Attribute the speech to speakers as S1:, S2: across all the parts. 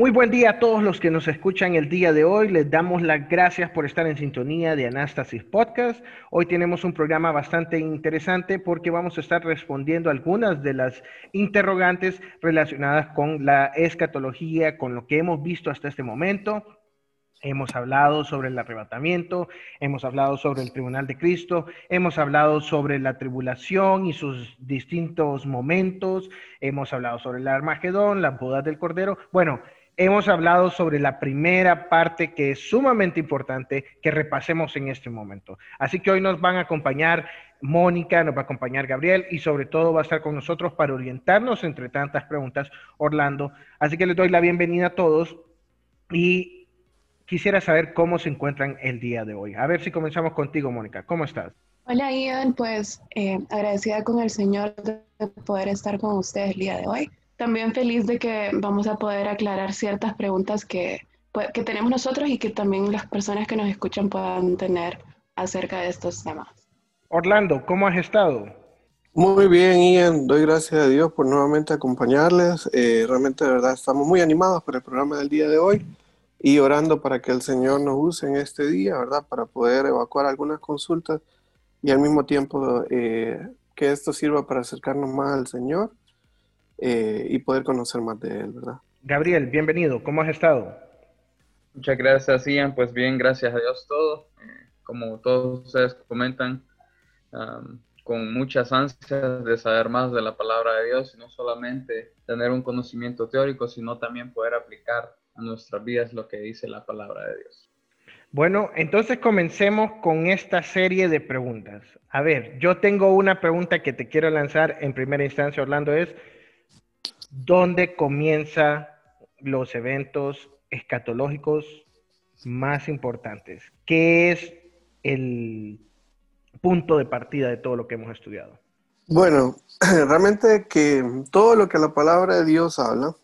S1: Muy buen día a todos los que nos escuchan el día de hoy. Les damos las gracias por estar en sintonía de Anastasis Podcast. Hoy tenemos un programa bastante interesante porque vamos a estar respondiendo algunas de las interrogantes relacionadas con la escatología, con lo que hemos visto hasta este momento. Hemos hablado sobre el arrebatamiento, hemos hablado sobre el tribunal de Cristo, hemos hablado sobre la tribulación y sus distintos momentos, hemos hablado sobre el Armagedón, las bodas del Cordero. Bueno, hemos hablado sobre la primera parte que es sumamente importante que repasemos en este momento. Así que hoy nos van a acompañar Mónica, nos va a acompañar Gabriel y sobre todo va a estar con nosotros para orientarnos entre tantas preguntas Orlando. Así que les doy la bienvenida a todos y quisiera saber cómo se encuentran el día de hoy. A ver si comenzamos contigo, Mónica. ¿Cómo estás?
S2: Hola, Ian. Pues eh, agradecida con el Señor de poder estar con ustedes el día de hoy también feliz de que vamos a poder aclarar ciertas preguntas que, pues, que tenemos nosotros y que también las personas que nos escuchan puedan tener acerca de estos temas.
S1: Orlando, ¿cómo has estado?
S3: Muy bien, Ian. Doy gracias a Dios por nuevamente acompañarles. Eh, realmente, de verdad, estamos muy animados por el programa del día de hoy y orando para que el Señor nos use en este día, ¿verdad? Para poder evacuar algunas consultas y al mismo tiempo eh, que esto sirva para acercarnos más al Señor eh, y poder conocer más de él, ¿verdad?
S1: Gabriel, bienvenido, ¿cómo has estado?
S4: Muchas gracias, Ian. Pues bien, gracias a Dios todo. Eh, como todos ustedes comentan, con muchas ansias de saber más de la palabra de Dios y no solamente tener un conocimiento teórico, sino también poder aplicar a nuestras vidas lo que dice la palabra de Dios.
S1: Bueno, entonces comencemos con esta serie de preguntas. A ver, yo tengo una pregunta que te quiero lanzar en primera instancia, Orlando, es, ¿Dónde comienzan los eventos escatológicos más importantes? ¿Qué es el punto de partida de todo lo que hemos estudiado?
S3: Bueno, realmente que todo lo que la palabra de Dios habla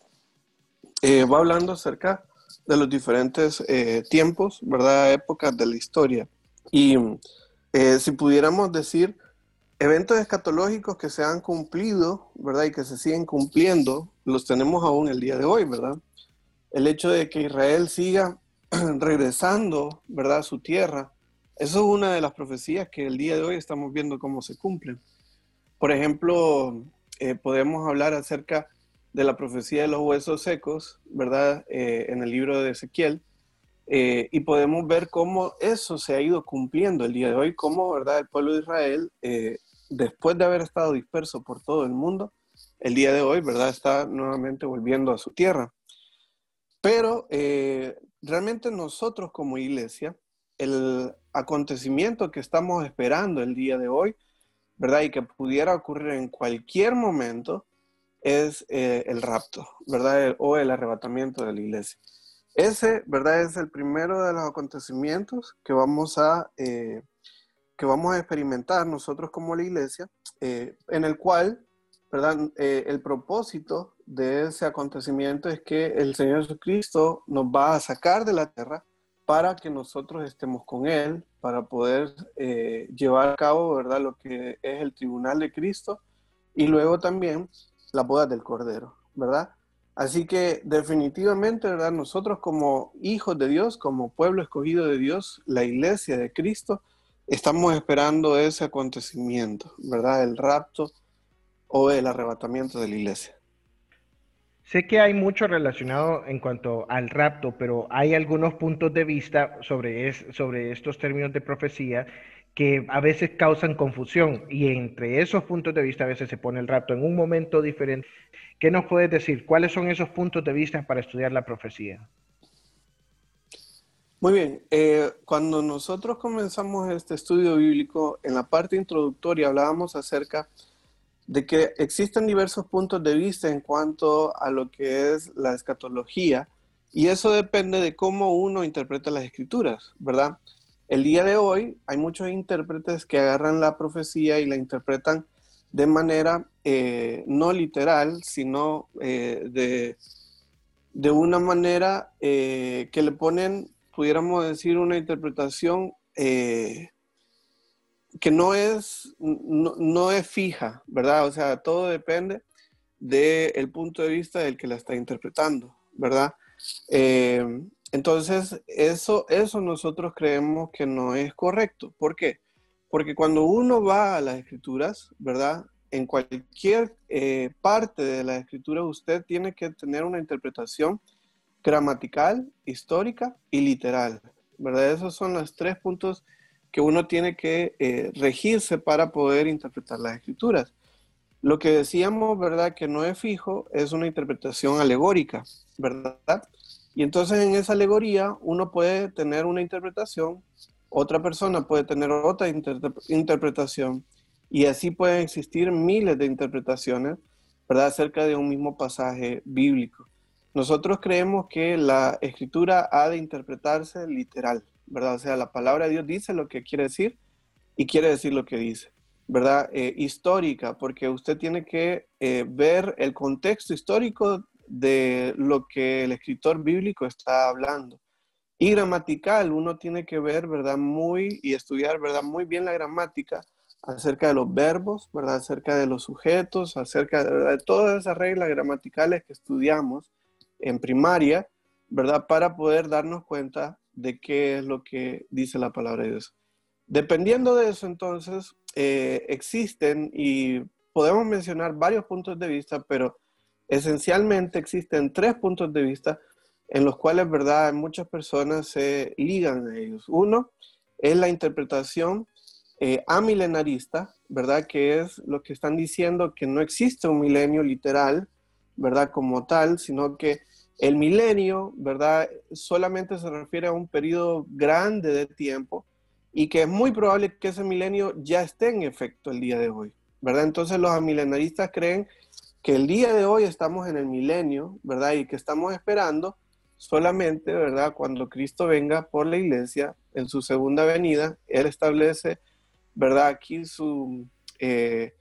S3: eh, va hablando acerca de los diferentes eh, tiempos, ¿verdad? Épocas de la historia. Y eh, si pudiéramos decir, eventos escatológicos que se han cumplido, ¿verdad? Y que se siguen cumpliendo, los tenemos aún el día de hoy, ¿verdad? El hecho de que Israel siga regresando, ¿verdad? A su tierra, eso es una de las profecías que el día de hoy estamos viendo cómo se cumplen. Por ejemplo, eh, podemos hablar acerca de la profecía de los huesos secos, ¿verdad? Eh, en el libro de Ezequiel. Eh, y podemos ver cómo eso se ha ido cumpliendo el día de hoy, cómo, ¿verdad? El pueblo de Israel después de haber estado disperso por todo el mundo, el día de hoy, ¿verdad? Está nuevamente volviendo a su tierra. Pero eh, realmente nosotros como iglesia, el acontecimiento que estamos esperando el día de hoy, ¿verdad? Y que pudiera ocurrir en cualquier momento, es eh, el rapto, ¿verdad? o el arrebatamiento de la iglesia. Ese, ¿verdad? Es el primero de los acontecimientos que vamos a eh, que vamos a experimentar nosotros como la iglesia, eh, en el cual, ¿verdad? Eh, el propósito de ese acontecimiento es que el Señor Jesucristo nos va a sacar de la tierra para que nosotros estemos con Él, para poder eh, llevar a cabo, ¿verdad? Lo que es el tribunal de Cristo y luego también la boda del Cordero, ¿verdad? Así que definitivamente, ¿verdad? Nosotros como hijos de Dios, como pueblo escogido de Dios, la iglesia de Cristo, estamos esperando ese acontecimiento, ¿verdad? El rapto o el arrebatamiento de la iglesia.
S1: Sé que hay mucho relacionado en cuanto al rapto, pero hay algunos puntos de vista sobre, estos términos de profecía que a veces causan confusión y entre esos puntos de vista a veces se pone el rapto en un momento diferente. ¿Qué nos puedes decir? ¿Cuáles son esos puntos de vista para estudiar la profecía?
S3: Muy bien, eh, cuando nosotros comenzamos este estudio bíblico, en la parte introductoria hablábamos acerca de que existen diversos puntos de vista en cuanto a lo que es la escatología Y eso depende de cómo uno interpreta las escrituras, ¿verdad? El día de hoy hay muchos intérpretes que agarran la profecía y la interpretan de manera eh, no literal, sino eh, de, de, una manera eh, que le ponen, pudiéramos decir, una interpretación que no es, no, es fija, ¿verdad? O sea, todo depende del punto de vista del que la está interpretando, ¿verdad? entonces, eso, eso nosotros creemos que no es correcto. ¿Por qué? Porque cuando uno va a las escrituras, ¿verdad? En cualquier eh, parte de la escritura usted tiene que tener una interpretación gramatical, histórica y literal, ¿verdad? Esos son los tres puntos que uno tiene que eh, regirse para poder interpretar las escrituras. Lo que decíamos, ¿verdad? Que no es fijo, es una interpretación alegórica, ¿verdad? Y entonces en esa alegoría uno puede tener una interpretación otra persona puede tener otra interpretación y así pueden existir miles de interpretaciones, ¿verdad?, acerca de un mismo pasaje bíblico. Nosotros creemos que la escritura ha de interpretarse literal, ¿verdad? O sea, la palabra de Dios dice lo que quiere decir y quiere decir lo que dice, ¿verdad? Eh, histórica, porque usted tiene que eh, ver el contexto histórico de lo que el escritor bíblico está hablando. Y gramatical, uno tiene que ver, ¿verdad? Muy y estudiar, ¿verdad? Muy bien la gramática acerca de los verbos, ¿verdad? Acerca de los sujetos, acerca de, todas esas reglas gramaticales que estudiamos en primaria, ¿verdad? Para poder darnos cuenta de qué es lo que dice la palabra de Dios. Dependiendo de eso, entonces, eh, existen y podemos mencionar varios puntos de vista, pero esencialmente existen tres puntos de vista en los cuales, ¿verdad?, muchas personas se ligan a ellos. Uno es la interpretación eh, amilenarista, ¿verdad?, que es lo que están diciendo que no existe un milenio literal, ¿verdad?, como tal, sino que el milenio, ¿verdad?, solamente se refiere a un periodo grande de tiempo y que es muy probable que ese milenio ya esté en efecto el día de hoy, ¿verdad? Entonces los amilenaristas creen que el día de hoy estamos en el milenio, ¿verdad? Y que estamos esperando solamente, ¿verdad? Cuando Cristo venga por la iglesia en su segunda venida, Él establece, ¿verdad? Aquí su, eh,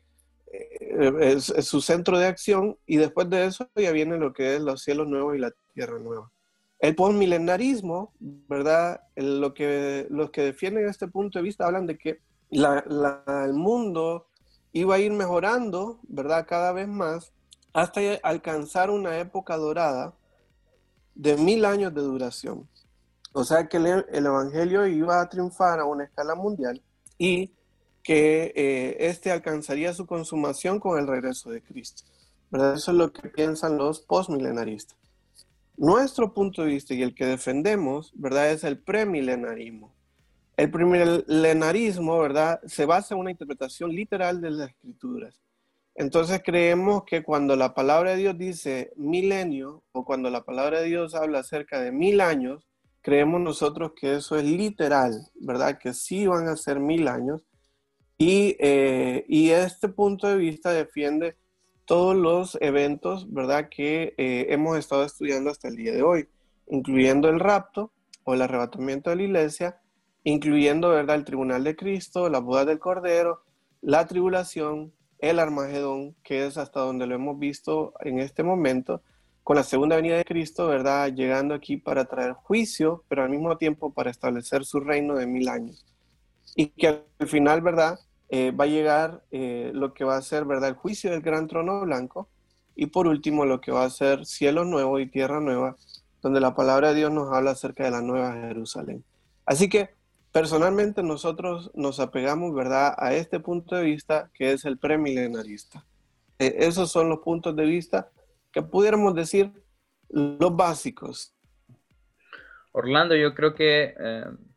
S3: eh, su centro de acción y después de eso ya viene lo que es los cielos nuevos y la tierra nueva. El postmilenarismo, ¿verdad? Lo que, los que defienden este punto de vista hablan de que el mundo iba a ir mejorando, ¿verdad? Cada vez más hasta alcanzar una época dorada de mil años de duración. O sea que el, Evangelio iba a triunfar a una escala mundial y que eh, este alcanzaría su consumación con el regreso de Cristo. ¿verdad? Eso es lo que piensan los postmilenaristas. Nuestro punto de vista y el que defendemos, ¿verdad? Es el premilenarismo. El premilenarismo, ¿verdad? Se basa en una interpretación literal de las escrituras. Entonces creemos que cuando la palabra de Dios dice milenio o cuando la palabra de Dios habla acerca de mil años, creemos nosotros que eso es literal, ¿verdad? Que sí van a ser mil años. Y, eh, este punto de vista defiende todos los eventos, ¿verdad? Que eh, hemos estado estudiando hasta el día de hoy, incluyendo el rapto o el arrebatamiento de la iglesia, incluyendo, ¿verdad? El tribunal de Cristo, la boda del Cordero, la tribulación, el Armagedón, que es hasta donde lo hemos visto en este momento, con la segunda venida de Cristo, ¿verdad? Llegando aquí para traer juicio, pero al mismo tiempo para establecer su reino de mil años. Y que al final, ¿verdad? Eh, va a llegar eh, lo que va a ser, ¿verdad? El juicio del gran trono blanco. Y por último, lo que va a ser cielo nuevo y tierra nueva, donde la palabra de Dios nos habla acerca de la nueva Jerusalén. Así que Personalmente nosotros nos apegamos, ¿verdad?, a este punto de vista que es el premilenarista. Eh, esos son los puntos de vista que pudiéramos decir los básicos.
S4: Orlando, yo creo que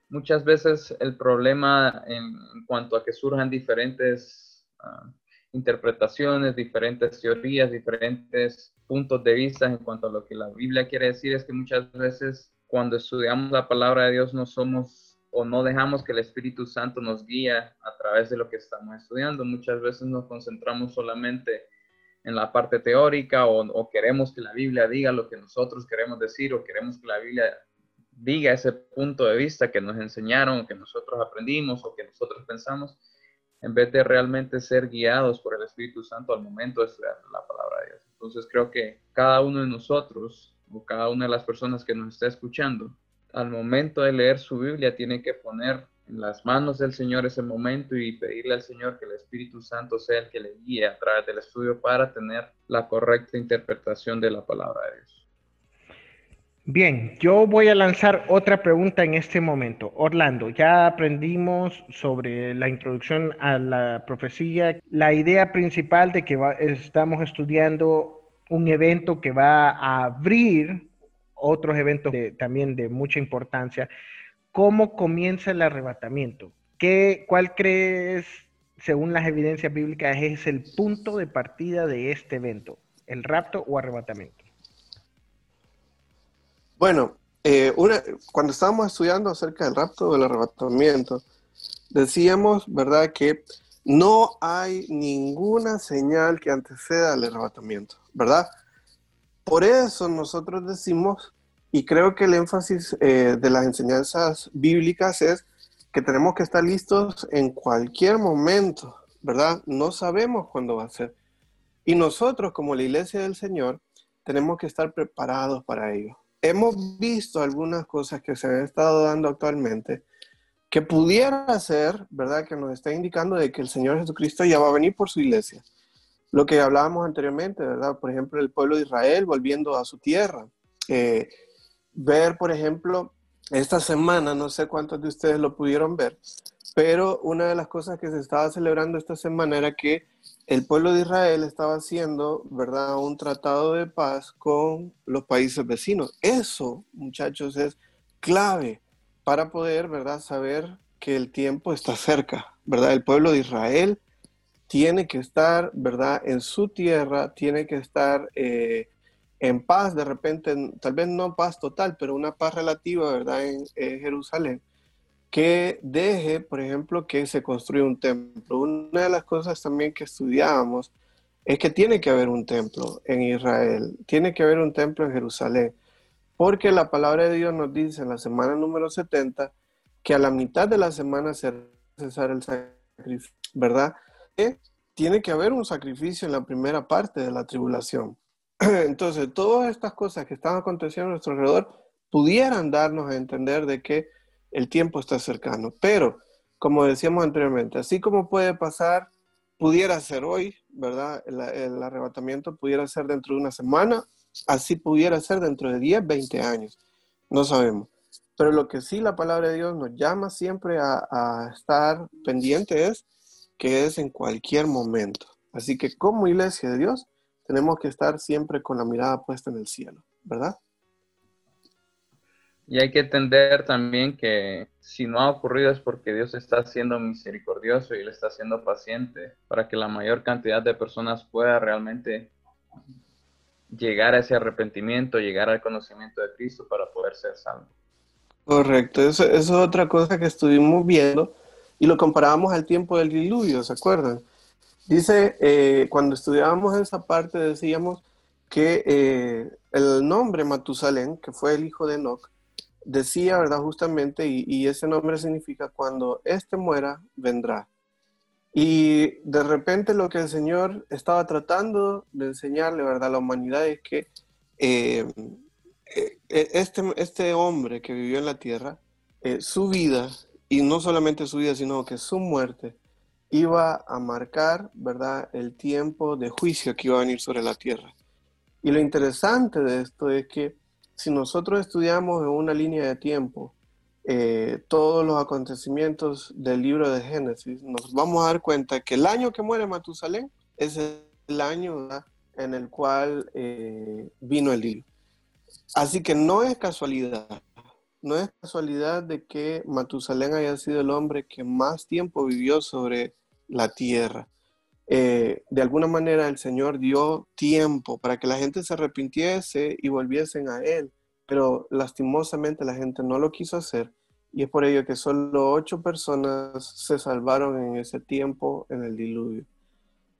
S4: muchas veces el problema en, cuanto a que surjan diferentes ah, interpretaciones, diferentes teorías, diferentes puntos de vista en cuanto a lo que la Biblia quiere decir es que muchas veces cuando estudiamos la palabra de Dios no somos o no dejamos que el Espíritu Santo nos guíe a través de lo que estamos estudiando. Muchas veces nos concentramos solamente en la parte teórica o, queremos que la Biblia diga lo que nosotros queremos decir o queremos que la Biblia diga ese punto de vista que nos enseñaron, que nosotros aprendimos o que nosotros pensamos, en vez de realmente ser guiados por el Espíritu Santo al momento de estudiar la palabra de Dios. Entonces creo que cada uno de nosotros o cada una de las personas que nos está escuchando, al momento de leer su Biblia tiene que poner en las manos del Señor ese momento y pedirle al Señor que el Espíritu Santo sea el que le guíe a través del estudio para tener la correcta interpretación de la palabra de Dios.
S1: Bien, yo voy a lanzar otra pregunta en este momento. Orlando, ya aprendimos sobre la introducción a la profecía, la idea principal de que estamos estudiando un evento que va a abrir otros eventos también de mucha importancia. ¿Cómo comienza el arrebatamiento? ¿Qué, ¿Cuál crees, según las evidencias bíblicas, es el punto de partida de este evento? ¿El rapto o arrebatamiento?
S3: Bueno, eh, cuando estábamos estudiando acerca del rapto o del arrebatamiento, decíamos, ¿verdad?, que no hay ninguna señal que anteceda al arrebatamiento, ¿verdad? Por eso nosotros decimos, y creo que el énfasis eh, de las enseñanzas bíblicas es que tenemos que estar listos en cualquier momento, ¿verdad? No sabemos cuándo va a ser. Y nosotros, como la iglesia del Señor, tenemos que estar preparados para ello hemos visto algunas cosas que se han estado dando actualmente que pudiera ser, ¿verdad? Que nos está indicando de que el Señor Jesucristo ya va a venir por su iglesia. Lo que hablábamos anteriormente, ¿verdad? Por ejemplo, el pueblo de Israel volviendo a su tierra. Eh, ver, por ejemplo, esta semana, no sé cuántos de ustedes lo pudieron ver, pero una de las cosas que se estaba celebrando esta semana era que el pueblo de Israel estaba haciendo, ¿verdad?, un tratado de paz con los países vecinos. Eso, muchachos, es clave para poder, ¿verdad?, saber que el tiempo está cerca, ¿verdad? El pueblo de Israel tiene que estar, ¿verdad?, en su tierra, tiene que estar eh, en paz, de repente, tal vez no paz total, pero una paz relativa, ¿verdad?, en Jerusalén que deje, por ejemplo, que se construya un templo. Una de las cosas también que estudiábamos es que tiene que haber un templo en Israel, tiene que haber un templo en Jerusalén, porque la palabra de Dios nos dice en la semana número 70 que a la mitad de la semana se cesar el sacrificio, ¿verdad? Que tiene que haber un sacrificio en la primera parte de la tribulación. Entonces, todas estas cosas que están aconteciendo a nuestro alrededor pudieran darnos a entender de que el tiempo está cercano. Pero, como decíamos anteriormente, así como puede pasar, pudiera ser hoy, ¿verdad? El, arrebatamiento pudiera ser dentro de una semana, así pudiera ser dentro de 10, 20 años. No sabemos. Pero lo que sí la palabra de Dios nos llama siempre a, a estar pendiente es que es en cualquier momento. Así que como iglesia de Dios tenemos que estar siempre con la mirada puesta en el cielo, ¿verdad?
S4: Y hay que entender también que si no ha ocurrido es porque Dios está siendo misericordioso y Él está siendo paciente para que la mayor cantidad de personas pueda realmente llegar a ese arrepentimiento, llegar al conocimiento de Cristo para poder ser salvo.
S3: Correcto, eso, es otra cosa que estuvimos viendo y lo comparábamos al tiempo del diluvio, ¿se acuerdan? Dice, eh, cuando estudiábamos esa parte decíamos que eh, el nombre Matusalén, que fue el hijo de Enoch, decía, ¿verdad? Justamente, y, ese nombre significa cuando éste muera, vendrá. Y de repente lo que el Señor estaba tratando de enseñarle, ¿verdad? A la humanidad es que eh, eh, este, este hombre que vivió en la tierra, eh, su vida, y no solamente su vida, sino que su muerte, iba a marcar, ¿verdad? El tiempo de juicio que iba a venir sobre la tierra. Y lo interesante de esto es que si nosotros estudiamos en una línea de tiempo eh, todos los acontecimientos del libro de Génesis, nos vamos a dar cuenta que el año que muere Matusalén es el año en el cual eh, vino el libro. Así que no es casualidad, no es casualidad de que Matusalén haya sido el hombre que más tiempo vivió sobre la tierra. Eh, de alguna manera el Señor dio tiempo para que la gente se arrepintiese y volviesen a Él, pero lastimosamente la gente no lo quiso hacer y es por ello que solo ocho personas se salvaron en ese tiempo en el diluvio.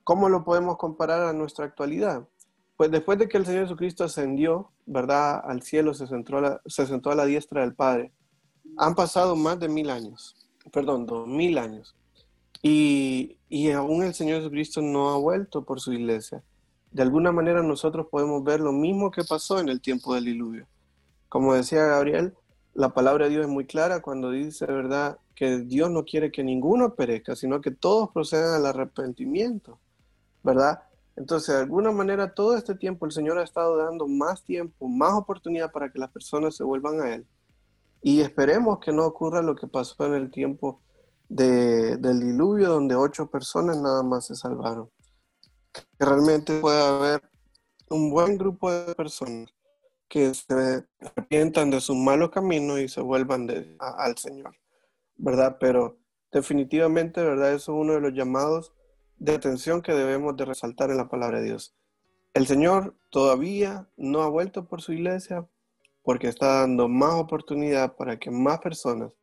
S3: ¿Cómo lo podemos comparar a nuestra actualidad? Pues después de que el Señor Jesucristo ascendió, ¿verdad? Al cielo, se sentó la, se sentó a la diestra del Padre. Han pasado más de mil años, perdón, dos mil años. Y, y aún el Señor Jesucristo no ha vuelto por su iglesia. De alguna manera nosotros podemos ver lo mismo que pasó en el tiempo del diluvio. Como decía Gabriel, la palabra de Dios es muy clara cuando dice, ¿verdad?, que Dios no quiere que ninguno perezca, sino que todos procedan al arrepentimiento, ¿verdad? Entonces, de alguna manera, todo este tiempo el Señor ha estado dando más tiempo, más oportunidad para que las personas se vuelvan a Él. Y esperemos que no ocurra lo que pasó en el tiempo del diluvio, donde ocho personas nada más se salvaron. Que realmente pueda haber un buen grupo de personas que se arrepientan de sus malos caminos y se vuelvan al Señor, ¿verdad? Pero definitivamente, ¿verdad? Eso es uno de los llamados de atención que debemos de resaltar en la palabra de Dios. El Señor todavía no ha vuelto por su iglesia porque está dando más oportunidad para que más personas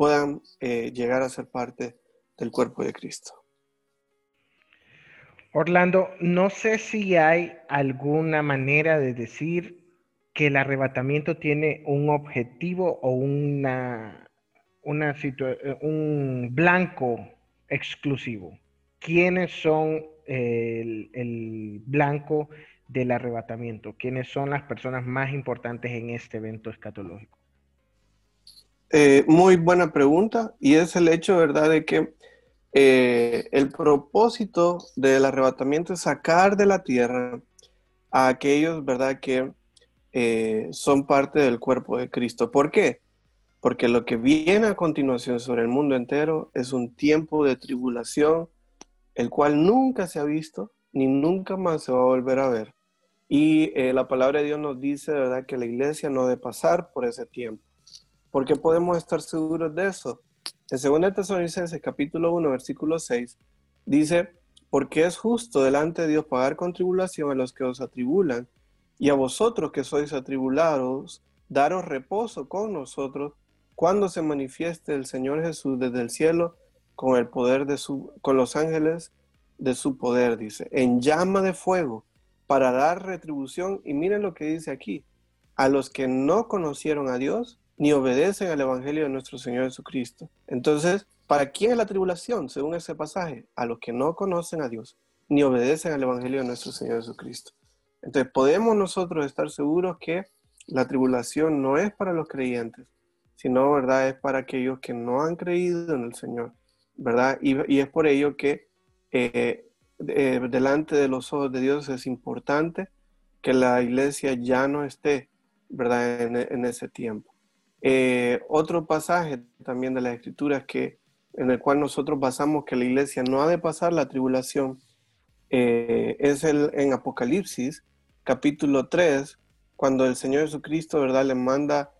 S3: puedan eh, llegar a ser parte del cuerpo de Cristo.
S1: Orlando, no sé si hay alguna manera de decir que el arrebatamiento tiene un objetivo o una, una un blanco exclusivo. ¿Quiénes son el, blanco del arrebatamiento? ¿Quiénes son las personas más importantes en este evento escatológico?
S3: Eh, muy buena pregunta y es el hecho, ¿verdad?, de que eh, el propósito del arrebatamiento es sacar de la tierra a aquellos, ¿verdad?, que eh, son parte del cuerpo de Cristo. ¿Por qué? Porque lo que viene a continuación sobre el mundo entero es un tiempo de tribulación, el cual nunca se ha visto ni nunca más se va a volver a ver. Y la palabra de Dios nos dice, ¿verdad?, que la iglesia no debe pasar por ese tiempo. ¿Por qué podemos estar seguros de eso? En 2 Tesalonicenses capítulo 1, versículo 6, dice, porque es justo delante de Dios pagar con tribulación a los que os atribulan, y a vosotros que sois atribulados, daros reposo con nosotros cuando se manifieste el Señor Jesús desde el cielo con el poder de su, con los ángeles de su poder, dice, en llama de fuego, para dar retribución. Y miren lo que dice aquí, a los que no conocieron a Dios ni obedecen al Evangelio de nuestro Señor Jesucristo. Entonces, ¿para quién es la tribulación, según ese pasaje? A los que no conocen a Dios, ni obedecen al Evangelio de nuestro Señor Jesucristo. Entonces, podemos nosotros estar seguros que la tribulación no es para los creyentes, sino, ¿verdad? Es para aquellos que no han creído en el Señor. ¿verdad? Y, es por ello que eh, eh, delante de los ojos de Dios es importante que la iglesia ya no esté, ¿verdad? En, ese tiempo. Eh, otro pasaje también de las escrituras que, en el cual nosotros basamos que la iglesia no ha de pasar la tribulación es el, en Apocalipsis, capítulo 3, cuando el Señor Jesucristo, ¿verdad? Le manda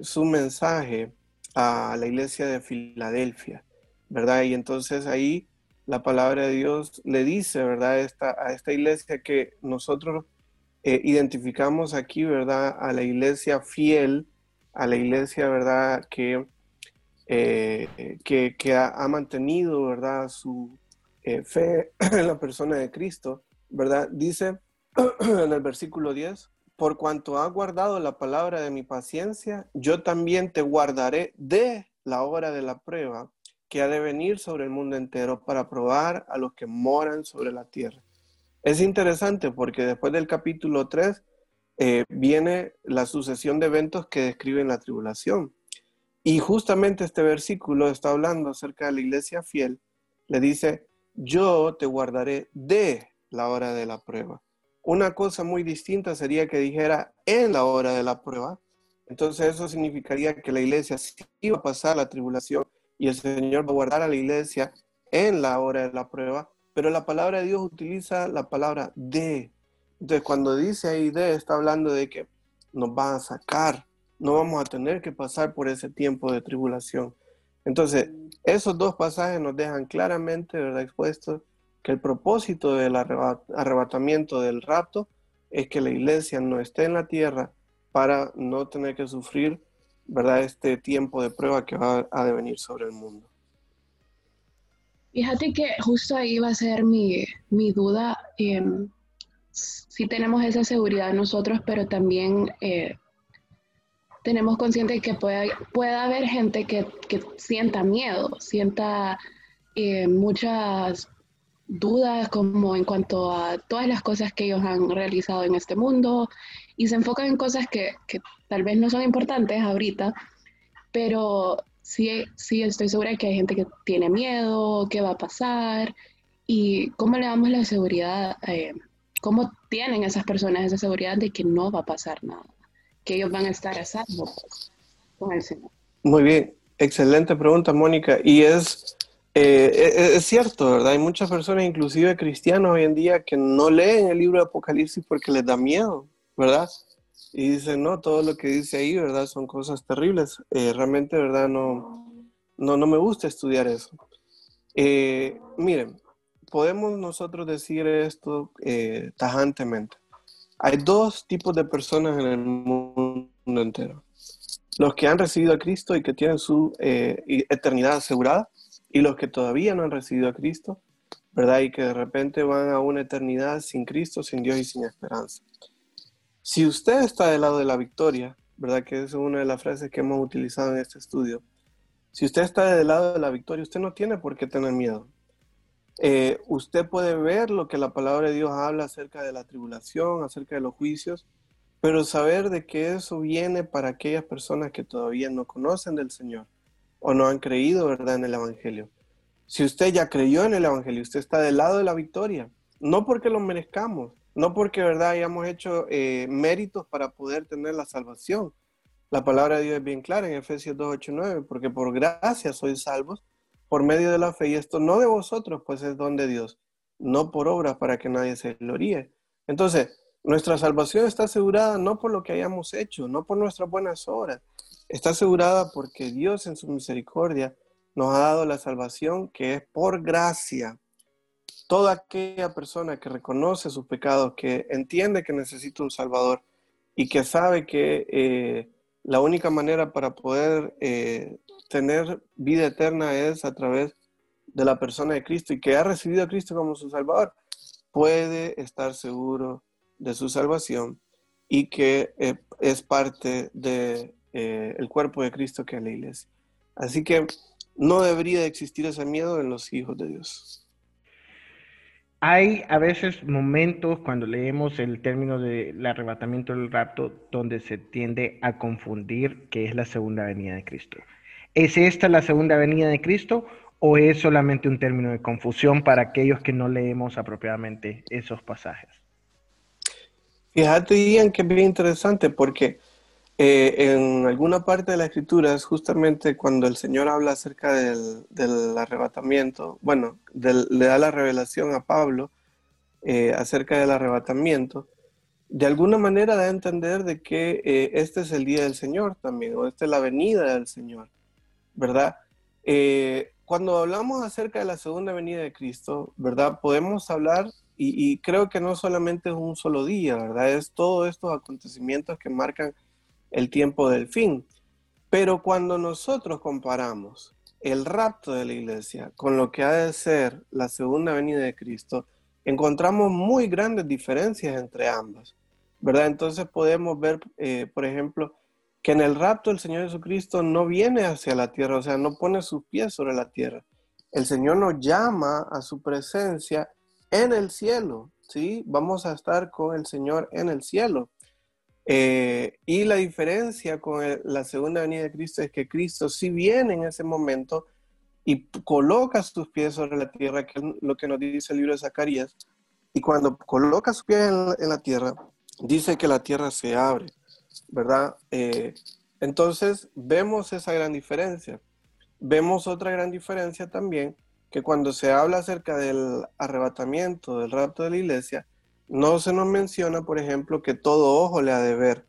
S3: su mensaje a la iglesia de Filadelfia. ¿verdad? Y entonces ahí la palabra de Dios le dice, ¿verdad? Esta, a esta iglesia que nosotros eh, identificamos aquí, ¿verdad? A la iglesia fiel, a la iglesia, ¿verdad? Que, eh, que, ha, mantenido, ¿verdad? Su eh, fe en la persona de Cristo, ¿verdad? Dice en el versículo 10, por cuanto ha guardado la palabra de mi paciencia, yo también te guardaré de la hora de la prueba que ha de venir sobre el mundo entero para probar a los que moran sobre la tierra. Es interesante porque después del capítulo 3 eh, viene la sucesión de eventos que describen la tribulación. Y justamente este versículo está hablando acerca de la iglesia fiel. Le dice, yo te guardaré de la hora de la prueba. Una cosa muy distinta sería que dijera en la hora de la prueba. Entonces eso significaría que la iglesia sí iba a pasar la tribulación y el Señor va a guardar a la iglesia en la hora de la prueba, pero la palabra de Dios utiliza la palabra de. Entonces, cuando dice de, está hablando de que nos va a sacar, no vamos a tener que pasar por ese tiempo de tribulación. Entonces, esos dos pasajes nos dejan claramente, ¿verdad?, expuestos que el propósito del arrebatamiento del rapto es que la iglesia no esté en la tierra para no tener que sufrir ¿verdad? Este tiempo de prueba que va a venir sobre el mundo.
S2: Fíjate que justo ahí va a ser mi, mi duda. Eh, sí tenemos esa seguridad nosotros, pero también eh, tenemos consciente que puede, puede haber gente que, que sienta miedo, sienta eh, muchas dudas como en cuanto a todas las cosas que ellos han realizado en este mundo y se enfocan en cosas que, que tal vez no son importantes ahorita, pero sí, sí estoy segura que hay gente que tiene miedo, qué va a pasar y cómo le damos la seguridad, eh, cómo tienen esas personas esa seguridad de que no va a pasar nada, que ellos van a estar a salvo pues, con el Señor.
S3: Muy bien, excelente pregunta, Mónica. Y es, eh, es, es cierto, ¿verdad? Hay muchas personas, inclusive cristianos hoy en día, que no leen el libro de Apocalipsis porque les da miedo, ¿verdad? y dice, no, todo lo que dice ahí, ¿verdad? Son cosas terribles. Eh, realmente, ¿verdad? No, no, no me gusta estudiar eso. Eh, miren, podemos nosotros decir esto eh, tajantemente. Hay dos tipos de personas en el mundo entero. Los que han recibido a Cristo y que tienen su eternidad asegurada y los que todavía no han recibido a Cristo, ¿verdad? Y que de repente van a una eternidad sin Cristo, sin Dios y sin esperanza. Si usted está del lado de la victoria, ¿verdad? Que es una de las frases que hemos utilizado en este estudio. Si usted está del lado de la victoria, usted no tiene por qué tener miedo. Eh, usted puede ver lo que la palabra de Dios habla acerca de la tribulación, acerca de los juicios, pero saber de que eso viene para aquellas personas que todavía no conocen del Señor o no han creído, ¿verdad?, en el Evangelio. Si usted ya creyó en el Evangelio, usted está del lado de la victoria, no porque lo merezcamos, no porque, ¿verdad?, hayamos hecho eh, méritos para poder tener la salvación. La palabra de Dios es bien clara en Efesios 2, 8, 9, porque por gracia sois salvos por medio de la fe, y esto no de vosotros, pues es don de Dios, no por obras para que nadie se gloríe. Entonces, nuestra salvación está asegurada no por lo que hayamos hecho, no por nuestras buenas obras, está asegurada porque Dios en su misericordia nos ha dado la salvación que es por gracia, toda aquella persona que reconoce sus pecados, que entiende que necesita un Salvador y que sabe que eh, la única manera para poder eh, tener vida eterna es a través de la persona de Cristo y que ha recibido a Cristo como su Salvador, puede estar seguro de su salvación y que eh, es parte del de, el cuerpo de Cristo que es la iglesia. Así que no debería existir ese miedo en los hijos de Dios.
S1: Hay a veces momentos cuando leemos el término del arrebatamiento del rapto donde se tiende a confundir qué es la segunda venida de Cristo. ¿Es esta la segunda venida de Cristo o es solamente un término de confusión para aquellos que no leemos apropiadamente esos pasajes?
S3: Fíjate, Ian, que es bien interesante porque eh, en alguna parte de la escritura es justamente cuando el Señor habla acerca del, arrebatamiento, bueno, le da la revelación a Pablo eh, acerca del arrebatamiento, de alguna manera da a entender de que eh, este es el día del Señor también, o esta es la venida del Señor, ¿verdad? cuando hablamos acerca de la segunda venida de Cristo, ¿verdad? Podemos hablar, y, y creo que no solamente es un solo día, ¿verdad? Es todos estos acontecimientos que marcan el tiempo del fin. Pero cuando nosotros comparamos el rapto de la iglesia con lo que ha de ser la segunda venida de Cristo, encontramos muy grandes diferencias entre ambas, ¿verdad? Entonces podemos ver, eh, por ejemplo, que en el rapto el Señor Jesucristo no viene hacia la tierra, o sea, no pone sus pies sobre la tierra. El Señor nos llama a su presencia en el cielo, ¿sí? Vamos a estar con el Señor en el cielo. Eh, y la diferencia con la segunda venida de Cristo es que Cristo sí viene en ese momento y coloca sus pies sobre la tierra, que es lo que nos dice el libro de Zacarías. Y cuando coloca sus pies en, la tierra, dice que la tierra se abre, ¿verdad? Eh, entonces vemos esa gran diferencia. Vemos otra gran diferencia también, que cuando se habla acerca del arrebatamiento, del rapto de la iglesia, no se nos menciona, por ejemplo, que todo ojo le ha de ver.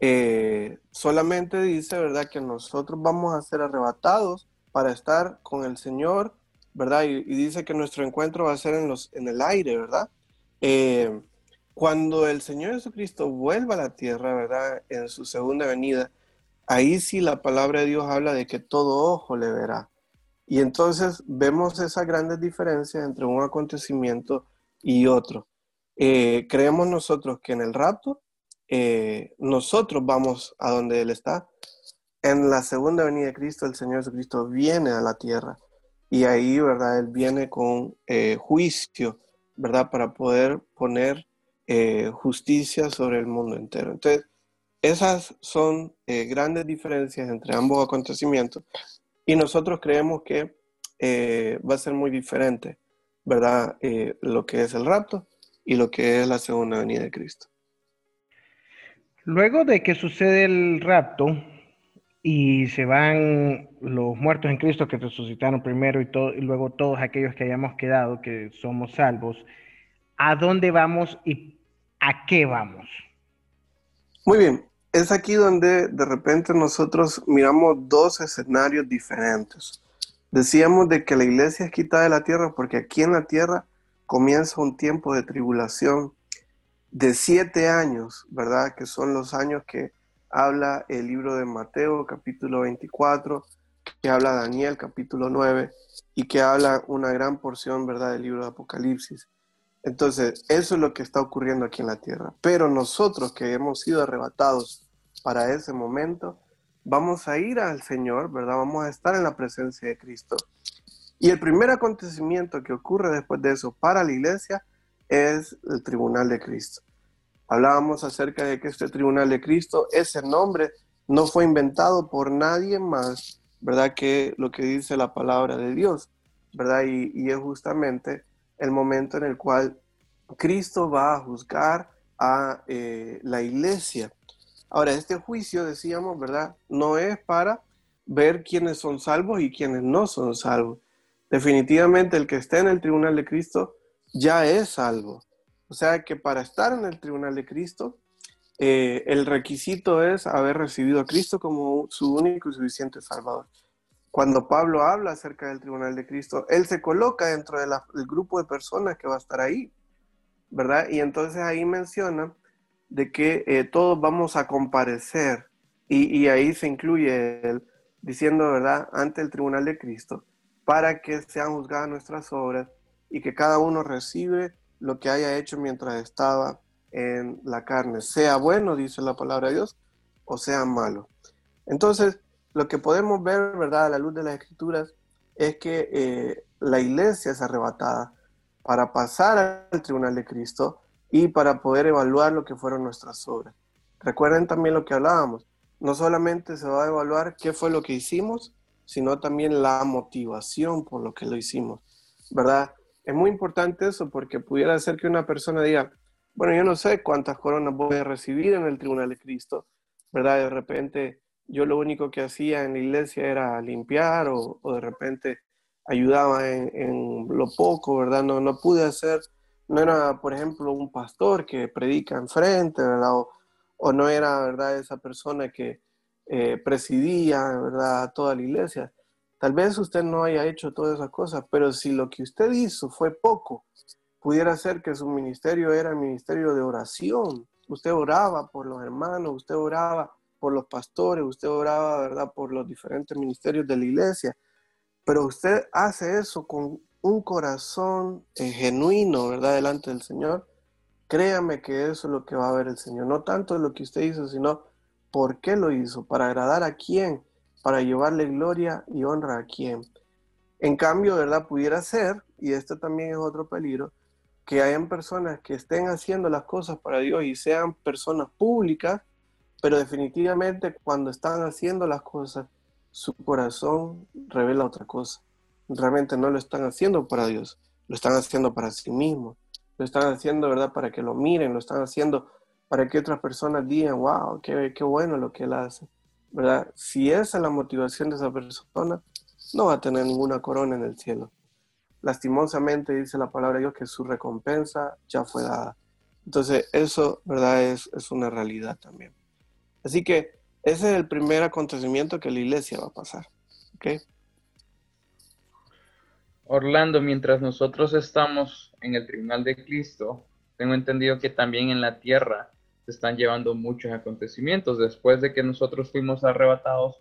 S3: Eh, solamente dice, ¿verdad?, que nosotros vamos a ser arrebatados para estar con el Señor, ¿verdad? Y, dice que nuestro encuentro va a ser en, los, en el aire, ¿verdad? Eh, cuando el Señor Jesucristo vuelva a la tierra, ¿verdad? En su segunda venida, ahí sí la palabra de Dios habla de que todo ojo le verá. Y entonces vemos esas grandes diferencias entre un acontecimiento y otro. Eh, creemos nosotros que en el rapto eh, nosotros vamos a donde Él está. En la segunda venida de Cristo, el Señor Jesucristo viene a la tierra y ahí, ¿verdad? Él viene con eh, juicio, ¿verdad? Para poder poner justicia sobre el mundo entero. Entonces, esas son grandes diferencias entre ambos acontecimientos y nosotros creemos que va a ser muy diferente, ¿verdad? lo que es el rapto y lo que es la segunda venida de Cristo.
S1: Luego de que sucede el rapto y se van los muertos en Cristo que resucitaron primero y, y luego todos aquellos que hayamos quedado, que somos salvos, ¿a dónde vamos y a qué vamos?
S3: Muy bien, es aquí donde de repente nosotros miramos dos escenarios diferentes. Decíamos de que la iglesia es quitada de la tierra porque aquí en la tierra comienza un tiempo de tribulación de siete años, ¿verdad? Que son los años que habla el libro de Mateo, capítulo 24, que habla Daniel, capítulo 9, y que habla una gran porción, ¿verdad?, del libro de Apocalipsis. Entonces, eso es lo que está ocurriendo aquí en la tierra. Pero nosotros que hemos sido arrebatados para ese momento, vamos a ir al Señor, ¿verdad? Vamos a estar en la presencia de Cristo. Y el primer acontecimiento que ocurre después de eso para la iglesia es el tribunal de Cristo. Hablábamos acerca de que este tribunal de Cristo, ese nombre no fue inventado por nadie más, ¿verdad? Que lo que dice la palabra de Dios, ¿verdad? Y, es justamente el momento en el cual Cristo va a juzgar a eh, la iglesia. Ahora, este juicio, decíamos, ¿verdad? No es para ver quiénes son salvos y quiénes no son salvos. Definitivamente el que esté en el tribunal de Cristo ya es salvo. O sea que para estar en el tribunal de Cristo, eh, el requisito es haber recibido a Cristo como su único y suficiente Salvador. Cuando Pablo habla acerca del tribunal de Cristo, él se coloca dentro del grupo de personas que va a estar ahí, ¿verdad? Y entonces ahí menciona de que eh, todos vamos a comparecer y, ahí se incluye él diciendo, ¿verdad?, ante el tribunal de Cristo, para que sean juzgadas nuestras obras y que cada uno recibe lo que haya hecho mientras estaba en la carne, sea bueno, dice la palabra de Dios, o sea malo. Entonces, lo que podemos ver, ¿verdad?, a la luz de las escrituras, es que eh, la iglesia es arrebatada para pasar al tribunal de Cristo y para poder evaluar lo que fueron nuestras obras. Recuerden también lo que hablábamos, no solamente se va a evaluar qué fue lo que hicimos, sino también la motivación por lo que lo hicimos, ¿verdad? Es muy importante eso porque pudiera ser que una persona diga, bueno, yo no sé cuántas coronas voy a recibir en el tribunal de Cristo, ¿verdad? De repente yo lo único que hacía en la iglesia era limpiar o, de repente ayudaba en, lo poco, ¿verdad? No, no pude hacer, no era, por ejemplo, un pastor que predica enfrente, ¿verdad? O, no era, ¿verdad? Esa persona que eh, presidía, ¿verdad? Toda la iglesia. Tal vez usted no haya hecho todas esas cosas, pero si lo que usted hizo fue poco, pudiera ser que su ministerio era el ministerio de oración. Usted oraba por los hermanos, usted oraba por los pastores, usted oraba, ¿verdad?, por los diferentes ministerios de la iglesia. Pero usted hace eso con un corazón eh, genuino, ¿verdad?, delante del Señor. Créame que eso es lo que va a ver el Señor. No tanto lo que usted hizo, sino por qué lo hizo, para agradar a quién para llevarle gloria y honra a quien. En cambio, ¿verdad? Pudiera ser, y esto también es otro peligro, que hayan personas que estén haciendo las cosas para Dios y sean personas públicas, pero definitivamente cuando están haciendo las cosas, su corazón revela otra cosa. Realmente no lo están haciendo para Dios, lo están haciendo para sí mismos, lo están haciendo, ¿verdad? Para que lo miren, lo están haciendo para que otras personas digan, wow, qué, bueno lo que él hace. ¿verdad? Si esa es la motivación de esa persona, no va a tener ninguna corona en el cielo. Lastimosamente dice la palabra de Dios que su recompensa ya fue dada. Entonces, eso, ¿verdad? Es una realidad también. Así que ese es el primer acontecimiento que la iglesia va a pasar. ¿Ok?
S4: Orlando, mientras nosotros estamos en el tribunal de Cristo, tengo entendido que también en la tierra se están llevando muchos acontecimientos. Después de que nosotros fuimos arrebatados,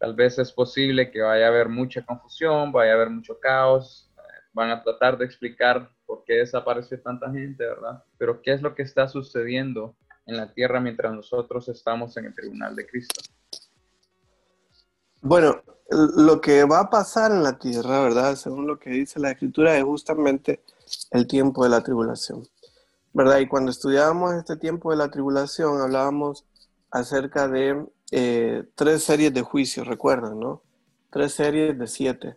S4: tal vez es posible que vaya a haber mucha confusión, vaya a haber mucho caos, van a tratar de explicar por qué desapareció tanta gente, ¿verdad? Pero ¿qué es lo que está sucediendo en la tierra mientras nosotros estamos en el tribunal de Cristo?
S3: Bueno, lo que va a pasar en la tierra, ¿verdad? Según lo que dice la escritura, es justamente el tiempo de la tribulación, ¿verdad? Y cuando estudiábamos este tiempo de la tribulación, hablábamos acerca de eh, tres series de juicios, recuerdan, ¿no? Tres series de siete.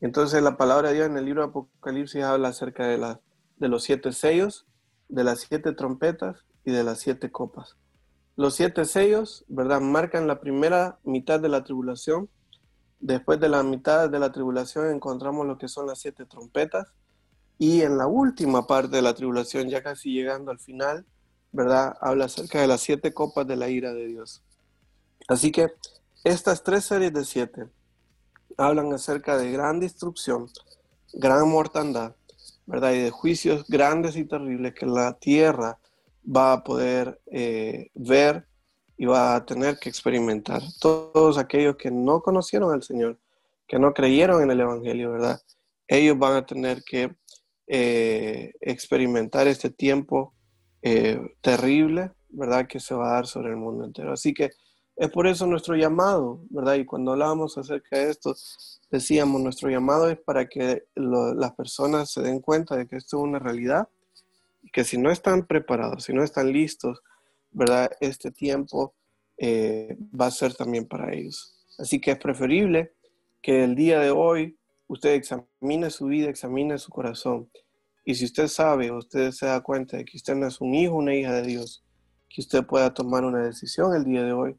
S3: Entonces la palabra de Dios en el libro de Apocalipsis habla acerca de, la, de los siete sellos, de las siete trompetas y de las siete copas. Los siete sellos, ¿verdad? Marcan la primera mitad de la tribulación. Después de la mitad de la tribulación encontramos lo que son las siete trompetas. Y en la última parte de la tribulación, ya casi llegando al final, ¿verdad? Habla acerca de las siete copas de la ira de Dios. Así que estas tres series de siete hablan acerca de gran destrucción, gran mortandad, ¿verdad? Y de juicios grandes y terribles que la tierra va a poder eh, ver y va a tener que experimentar. Todos aquellos que no conocieron al Señor, que no creyeron en el Evangelio, ¿verdad? Ellos van a tener que eh, experimentar este tiempo eh, terrible, ¿verdad? Que se va a dar sobre el mundo entero. Así que es por eso nuestro llamado, ¿verdad? Y cuando hablábamos acerca de esto, decíamos, nuestro llamado es para que las personas se den cuenta de que esto es una realidad que si no están preparados, si no están listos, ¿verdad? Este tiempo eh, va a ser también para ellos. Así que es preferible que el día de hoy usted examine su vida, examine su corazón. Y si usted sabe, usted se da cuenta de que usted no es un hijo, una hija de Dios, que usted pueda tomar una decisión el día de hoy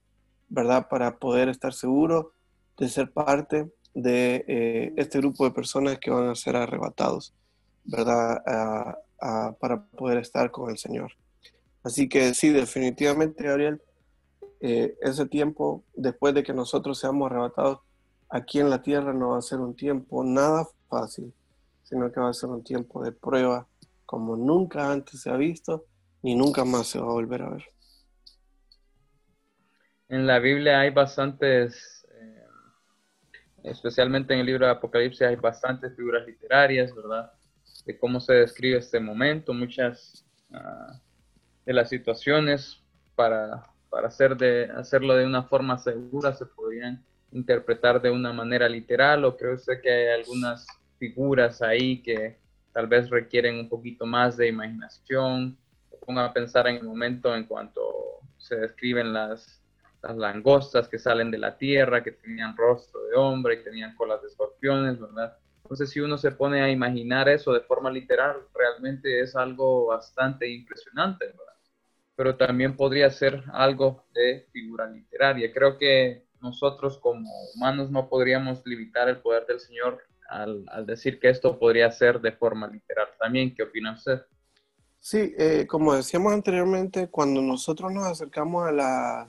S3: ¿verdad? Para poder estar seguro de ser parte de eh, este grupo de personas que van a ser arrebatados, ¿verdad? Para poder estar con el Señor. Así que sí, definitivamente, Gabriel, eh, ese tiempo, después de que nosotros seamos arrebatados aquí en la tierra, no va a ser un tiempo nada fácil, sino que va a ser un tiempo de prueba como nunca antes se ha visto ni nunca más se va a volver a ver
S4: en la Biblia hay bastantes, eh, especialmente en el libro de Apocalipsis, hay bastantes figuras literarias, ¿verdad? De cómo se describe este momento, muchas ah, de las situaciones para, para hacer de, hacerlo de una forma segura se podrían interpretar de una manera literal o creo usted que hay algunas figuras ahí que tal vez requieren un poquito más de imaginación. Ponga a pensar en el momento en cuanto se describen las las langostas que salen de la tierra, que tenían rostro de hombre, que tenían colas de escorpiones, ¿verdad? Entonces, si uno se pone a imaginar eso de forma literal, realmente es algo bastante impresionante, ¿verdad? Pero también podría ser algo de figura literaria. Creo que nosotros como humanos no podríamos limitar el poder del Señor al, decir que esto podría ser de forma literal. También, ¿qué opina usted?
S3: Sí, eh, como decíamos anteriormente, cuando nosotros nos acercamos a la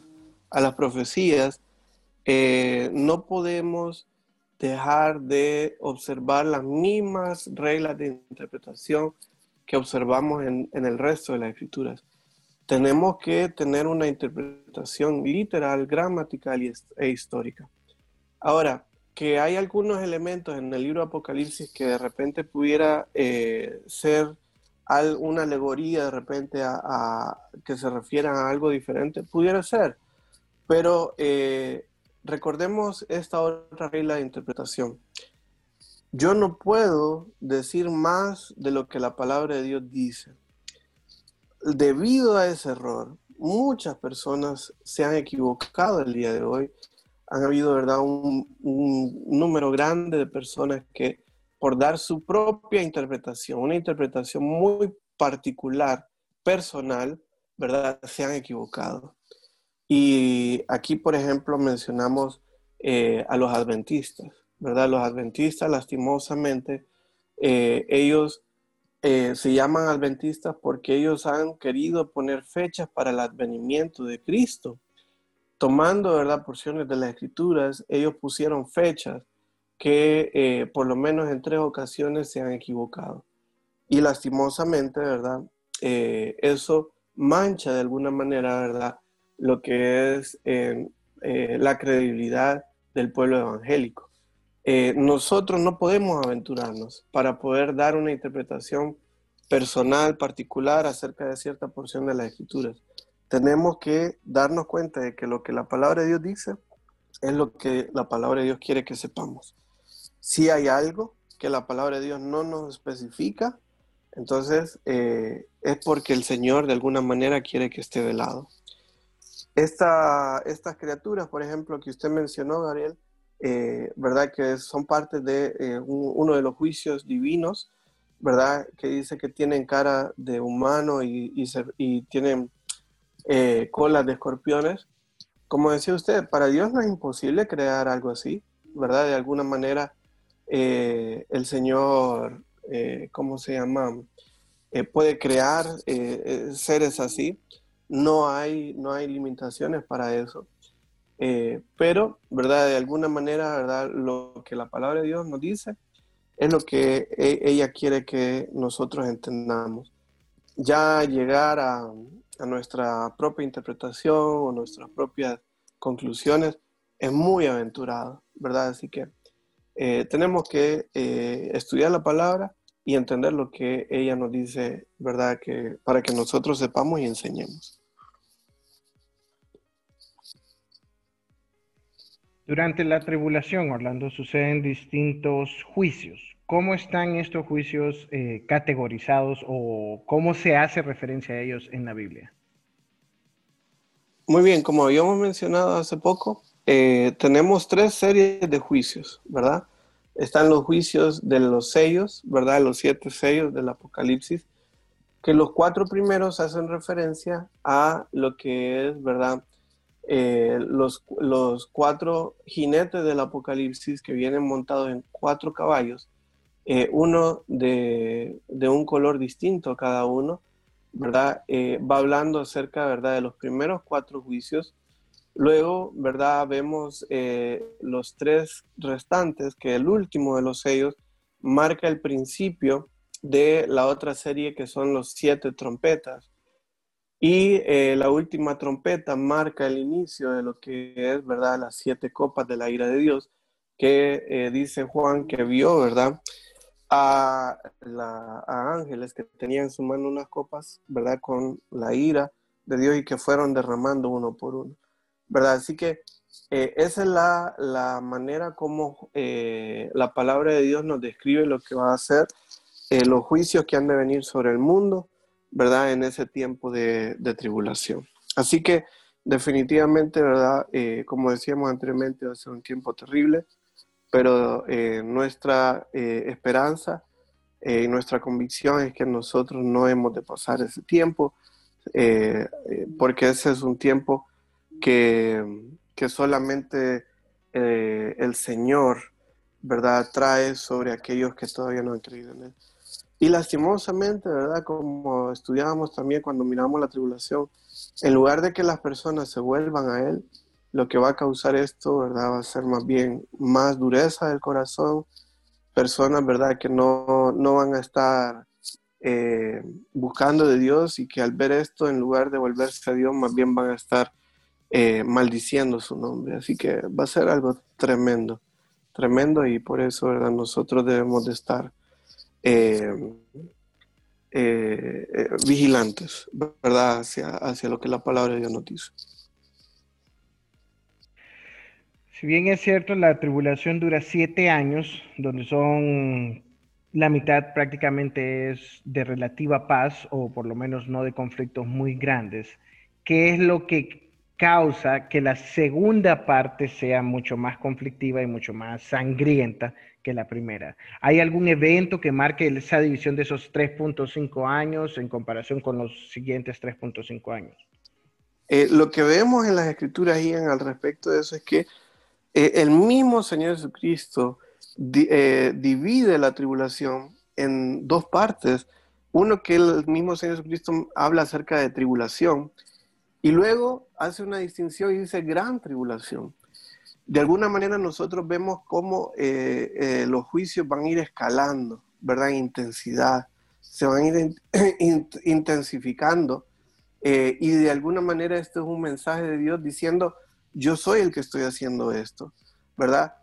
S3: a las profecías, eh, no podemos dejar de observar las mismas reglas de interpretación que observamos en, el resto de las escrituras. Tenemos que tener una interpretación literal, gramatical e histórica. Ahora, que hay algunos elementos en el libro Apocalipsis que de repente pudiera eh, ser una alegoría de repente a, que se refieran a algo diferente, pudiera ser. Pero eh, recordemos esta otra regla de interpretación. Yo no puedo decir más de lo que la palabra de Dios dice. Debido a ese error, muchas personas se han equivocado el día de hoy. Han habido, ¿verdad?, un, un número grande de personas que por dar su propia interpretación, una interpretación muy particular, personal, ¿verdad?, se han equivocado. Y aquí, por ejemplo, mencionamos eh, a los adventistas, ¿verdad? Los adventistas, lastimosamente, eh, ellos eh, se llaman adventistas porque ellos han querido poner fechas para el advenimiento de Cristo. Tomando, ¿verdad?, porciones de las escrituras, ellos pusieron fechas que por lo menos en tres ocasiones se han equivocado. Y lastimosamente, ¿verdad? eso mancha de alguna manera, ¿verdad? Lo que es eh, eh, la credibilidad del pueblo evangélico. Eh, nosotros no podemos aventurarnos para poder dar una interpretación personal, particular acerca de cierta porción de las escrituras. Tenemos que darnos cuenta de que lo que la palabra de Dios dice es lo que la palabra de Dios quiere que sepamos. Si hay algo que la palabra de Dios no nos especifica, entonces eh, es porque el Señor de alguna manera quiere que esté velado. Esta, estas criaturas, por ejemplo, que usted mencionó, Gabriel, eh, ¿verdad? Que son parte de eh, uno de los juicios divinos, ¿verdad? Que dice que tienen cara de humano y, y, tienen colas de escorpiones. Como decía usted, para Dios no es imposible crear algo así, ¿verdad? De alguna manera, el Señor, ¿cómo se llama? puede crear seres así no hay, no hay limitaciones para eso. Eh, pero, ¿verdad? De alguna manera, ¿verdad? Lo que la palabra de Dios nos dice es lo que e, ella quiere que nosotros entendamos. Ya llegar a, nuestra propia interpretación o nuestras propias conclusiones es muy aventurado, ¿verdad? Así que eh, tenemos que eh, estudiar la palabra y entender lo que ella nos dice, ¿verdad? Que, para que nosotros sepamos y enseñemos.
S1: Durante la tribulación, Orlando, suceden distintos juicios. ¿Cómo están estos juicios eh, categorizados o cómo se hace referencia a ellos en la Biblia?
S3: Muy bien, como habíamos mencionado hace poco, eh, tenemos tres series de juicios, ¿verdad? Están los juicios de los sellos, ¿verdad? Los siete sellos del Apocalipsis, que los cuatro primeros hacen referencia a lo que es, ¿verdad? Eh, los, los, cuatro jinetes del Apocalipsis que vienen montados en cuatro caballos, eh, uno de, de, un color distinto cada uno, ¿verdad? Eh, va hablando acerca, ¿verdad? De los primeros cuatro juicios Luego, ¿verdad? Vemos eh, los tres restantes, que el último de los sellos marca el principio de la otra serie que son los siete trompetas. Y eh, la última trompeta marca el inicio de lo que es, ¿verdad? Las siete copas de la ira de Dios, que eh, dice Juan que vio, ¿verdad? A, a ángeles que tenían en su mano unas copas, ¿verdad? Con la ira de Dios y que fueron derramando uno por uno. ¿Verdad? Así que eh, esa es la, manera como eh, la palabra de Dios nos describe lo que va a ser eh, los juicios que han de venir sobre el mundo, ¿verdad? En ese tiempo de, tribulación. Así que definitivamente, ¿verdad? como decíamos anteriormente, va a ser un tiempo terrible, pero nuestra esperanza y nuestra convicción es que nosotros no hemos de pasar ese tiempo, porque ese es un tiempo que, solamente eh, el Señor, ¿verdad?, trae sobre aquellos que todavía no han creído en Él. Y lastimosamente, ¿verdad?, como estudiábamos también cuando miramos la tribulación, en lugar de que las personas se vuelvan a Él, lo que va a causar esto, ¿verdad?, va a ser más bien más dureza del corazón, personas, ¿verdad?, que no, van a estar eh, buscando de Dios y que al ver esto, en lugar de volverse a Dios, más bien van a estar eh, maldiciendo su nombre. Así que va a ser algo tremendo, tremendo y por eso ¿verdad? nosotros debemos de estar eh, eh, vigilantes, ¿verdad? Hacia, hacia lo que la palabra de Dios nos dice.
S1: Si bien es cierto, la tribulación dura siete años, donde son la mitad prácticamente es de relativa paz o por lo menos no de conflictos muy grandes. ¿Qué es lo que causa que la segunda parte sea mucho más conflictiva y mucho más sangrienta que la primera. ¿Hay algún evento que marque esa división de esos 3.5 años en comparación con los siguientes 3.5 años?
S3: Eh, lo que vemos en las escrituras, Ian, al respecto de eso es que eh, el mismo Señor Jesucristo eh, divide la tribulación en dos partes. Uno que el mismo Señor Jesucristo habla acerca de tribulación y luego hace una distinción y dice gran tribulación. De alguna manera nosotros vemos cómo eh, eh, los juicios van a ir escalando, ¿verdad? En intensidad, se van a ir intensificando. Eh, y de alguna manera esto es un mensaje de Dios diciendo, yo soy el que estoy haciendo esto. ¿verdad?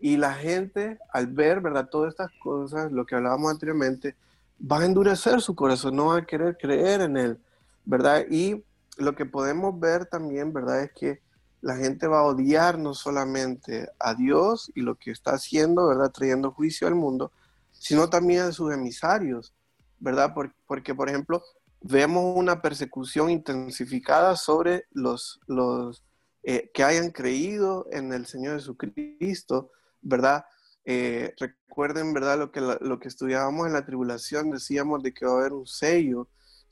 S3: Y la gente, al ver, ¿verdad? Todas estas cosas, lo que hablábamos anteriormente, va a endurecer su corazón, no va a querer creer en Él, ¿verdad? Y lo que podemos ver también, ¿verdad? Es que la gente va a odiar no solamente a Dios y lo que está haciendo, ¿verdad? Trayendo juicio al mundo, sino también a sus emisarios, ¿verdad? Porque, por ejemplo, vemos una persecución intensificada sobre los, los eh, que hayan creído en el Señor Jesucristo, ¿verdad? Eh, recuerden, ¿verdad? Lo que, lo que estudiábamos en la tribulación, decíamos de que va a haber un sello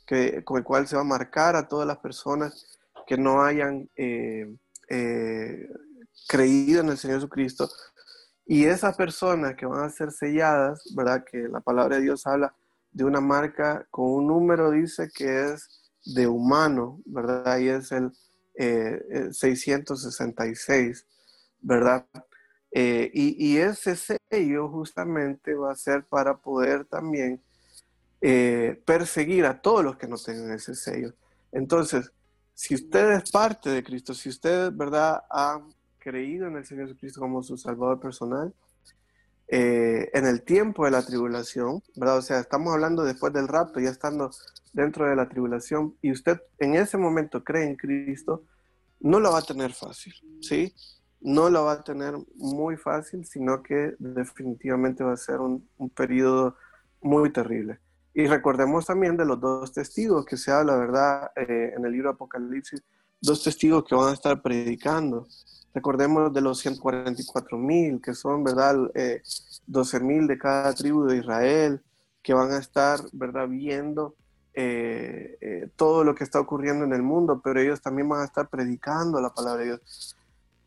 S3: que, con el cual se va a marcar a todas las personas que no hayan eh, creído en el Señor Jesucristo. Y esas personas que van a ser selladas, ¿verdad? Que la palabra de Dios habla de una marca con un número, dice que es de humano, ¿verdad? Y es el 666, eh, ¿verdad? Eh, y, ese sello justamente va a ser para poder también eh, perseguir a todos los que no tengan ese sello. Entonces, si usted es parte de Cristo, si usted, ¿verdad?, ha creído en el Señor Jesucristo como su Salvador personal, en el tiempo de la tribulación, ¿verdad? O sea, estamos hablando después del rapto, ya estando dentro de la tribulación y usted en ese momento cree en Cristo, no lo va a tener fácil, ¿sí? No lo va a tener muy fácil, sino que definitivamente va a ser un, un periodo muy terrible. Y recordemos también de los dos testigos que se habla, ¿verdad? Eh, en el libro Apocalipsis, dos testigos que van a estar predicando. Recordemos de los 144 mil, que son, ¿verdad? Eh, 12 mil de cada tribu de Israel, que van a estar, ¿verdad? Viendo eh, eh, todo lo que está ocurriendo en el mundo, pero ellos también van a estar predicando la palabra de Dios.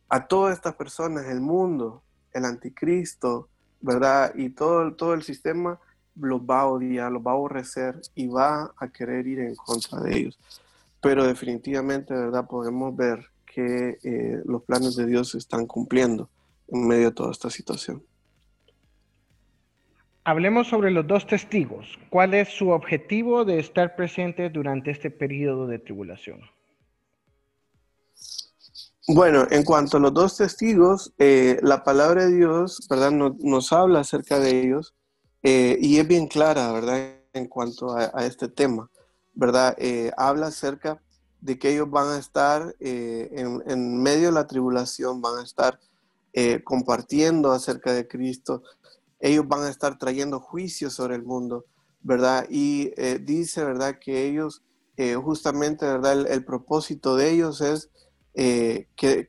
S3: A todas estas personas, el mundo, el anticristo, ¿verdad? Y todo, todo el sistema los va a odiar, los va a aborrecer y va a querer ir en contra de ellos. Pero definitivamente, ¿verdad? Podemos ver que eh, los planes de Dios se están cumpliendo en medio de toda esta situación.
S1: Hablemos sobre los dos testigos. ¿Cuál es su objetivo de estar presente durante este periodo de tribulación?
S3: Bueno, en cuanto a los dos testigos, eh, la palabra de Dios, ¿verdad? nos habla acerca de ellos eh, y es bien clara, ¿verdad? En cuanto a, este tema, ¿verdad? Eh, habla acerca de que ellos van a estar en, en, medio de la tribulación, van a estar compartiendo acerca de Cristo, ellos van a estar trayendo juicio sobre el mundo, ¿verdad? Y eh, dice, ¿verdad? Que ellos, eh, justamente, ¿verdad? El, propósito de ellos es eh, que,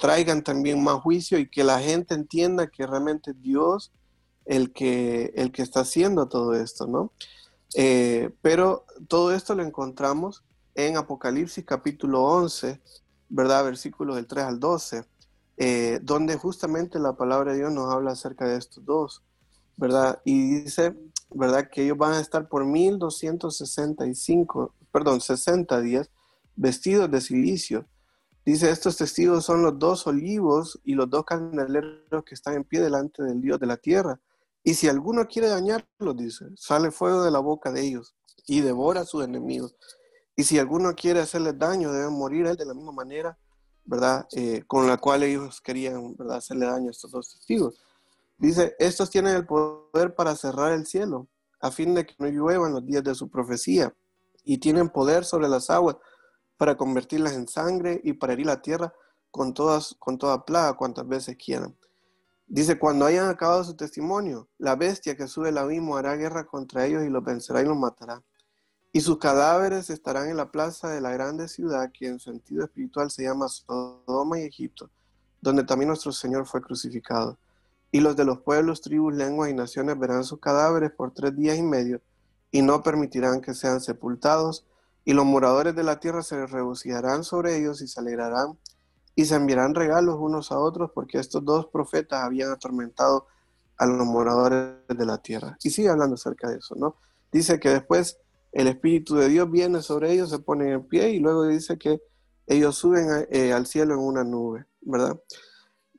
S3: traigan también más juicio y que la gente entienda que realmente Dios el que, el que está haciendo todo esto, ¿no? pero todo esto lo encontramos en Apocalipsis capítulo 11, ¿verdad? Versículos del 3 al 12. Eh, donde justamente la palabra de Dios nos habla acerca de estos dos, ¿verdad? Y dice, ¿verdad? Que ellos van a estar por 1265, perdón, 60 días vestidos de silicio. Dice, estos testigos son los dos olivos y los dos candeleros que están en pie delante del Dios de la tierra. Y si alguno quiere dañarlos, dice, sale fuego de la boca de ellos y devora a sus enemigos. Y si alguno quiere hacerles daño, debe morir él de la misma manera ¿verdad? Eh, con la cual ellos querían, ¿verdad? Hacerle daño a estos dos testigos. Dice, estos tienen el poder para cerrar el cielo, a fin de que no llueva en los días de su profecía, y tienen poder sobre las aguas para convertirlas en sangre y para herir la tierra con, todas, con toda plaga cuantas veces quieran. Dice, cuando hayan acabado su testimonio, la bestia que sube el abismo hará guerra contra ellos y los vencerá y los matará. Y sus cadáveres estarán en la plaza de la grande ciudad, que en sentido espiritual se llama Sodoma y Egipto, donde también nuestro Señor fue crucificado. Y los de los pueblos, tribus, lenguas y naciones verán sus cadáveres por tres días y medio, y no permitirán que sean sepultados, y los moradores de la tierra se regocijarán sobre ellos y se alegrarán, y se enviarán regalos unos a otros, porque estos dos profetas habían atormentado a los moradores de la tierra. Y sigue hablando acerca de eso, ¿no? Dice que después el Espíritu de Dios viene sobre ellos, se ponen en pie y luego dice que ellos suben eh, al cielo en una nube, ¿verdad?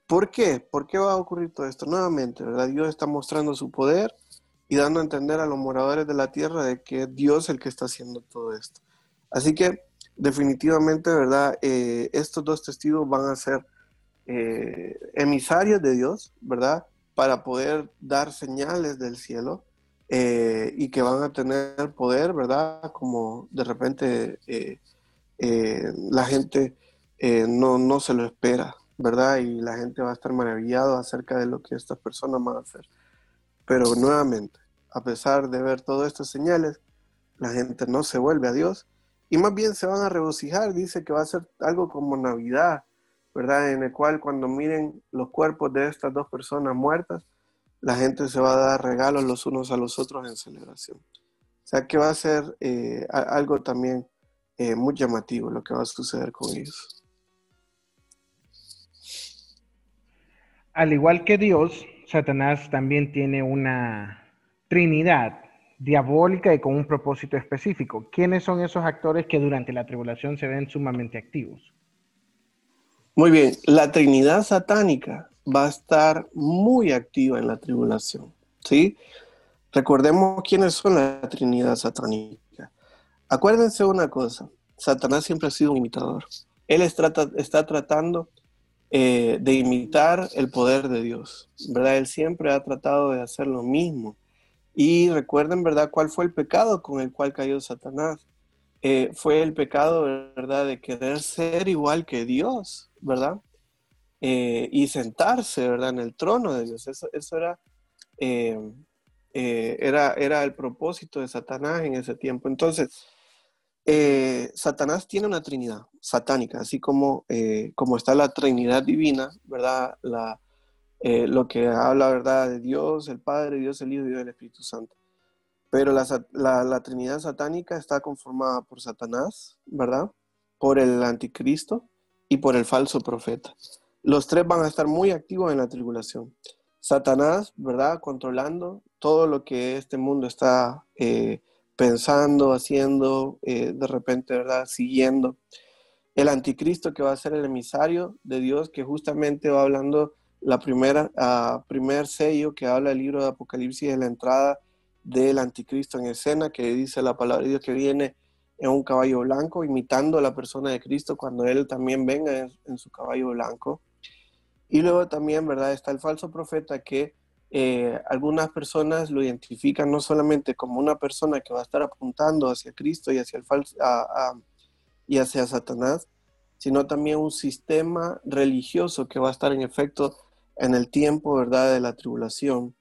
S3: ¿Por qué? ¿Por qué va a ocurrir todo esto? Nuevamente, ¿verdad? Dios está mostrando su poder y dando a entender a los moradores de la tierra de que es Dios el que está haciendo todo esto. Así que definitivamente, ¿verdad? Eh, estos dos testigos van a ser eh, emisarios de Dios, ¿verdad? Para poder dar señales del cielo eh, y que van a tener poder, ¿verdad? Como de repente la gente no, no se lo espera, ¿verdad? Y la gente va a estar maravillado acerca de lo que estas personas van a hacer. Pero nuevamente, a pesar de ver todas estas señales, la gente no se vuelve a Dios y más bien se van a regocijar. Dice que va a ser algo como Navidad, ¿verdad? En el cual cuando miren los cuerpos de estas dos personas muertas, la gente se va a dar regalos los unos a los otros en celebración. O sea que va a ser eh, algo también eh, muy llamativo lo que va a suceder con ellos.
S1: Al igual que Dios, Satanás también tiene una trinidad diabólica y con un propósito específico. ¿Quiénes son esos actores que durante la tribulación se ven sumamente activos?
S3: Muy bien, la Trinidad satánica va a estar muy activa en la tribulación, ¿sí? Recordemos quiénes son la Trinidad satánica. Acuérdense una cosa, Satanás siempre ha sido un imitador. Él está, tratando eh, de imitar el poder de Dios, ¿verdad? Él siempre ha tratado de hacer lo mismo. Y recuerden, ¿verdad?, cuál fue el pecado con el cual cayó Satanás. Eh, fue el pecado, ¿verdad?, de querer ser igual que Dios, ¿verdad? Eh, y sentarse, ¿verdad?, en el trono de Dios. Eso, eso era, era, era el propósito de Satanás en ese tiempo. Entonces, eh, Satanás tiene una trinidad satánica, así como, eh, como está la trinidad divina, ¿verdad? La, eh, lo que habla, ¿verdad? De Dios, el Padre, Dios el Hijo y Dios el Espíritu Santo. Pero la, la, trinidad satánica está conformada por Satanás, ¿verdad? Por el anticristo y por el falso profeta. Los tres van a estar muy activos en la tribulación. Satanás, ¿verdad? Controlando todo lo que este mundo está pensando, haciendo, eh, de repente, ¿verdad? Siguiendo. El anticristo que va a ser el emisario de Dios, que justamente va hablando la primera, primer sello que habla el libro de Apocalipsis de la entrada del anticristo en escena, que dice la palabra de Dios que viene en un caballo blanco, imitando a la persona de Cristo cuando Él también venga en su caballo blanco. Y luego también, ¿verdad? Está el falso profeta que eh, algunas personas lo identifican no solamente como una persona que va a estar apuntando hacia Cristo y hacia, el falso, y hacia Satanás, sino también un sistema religioso que va a estar en efecto en el tiempo, ¿verdad?, de la tribulación,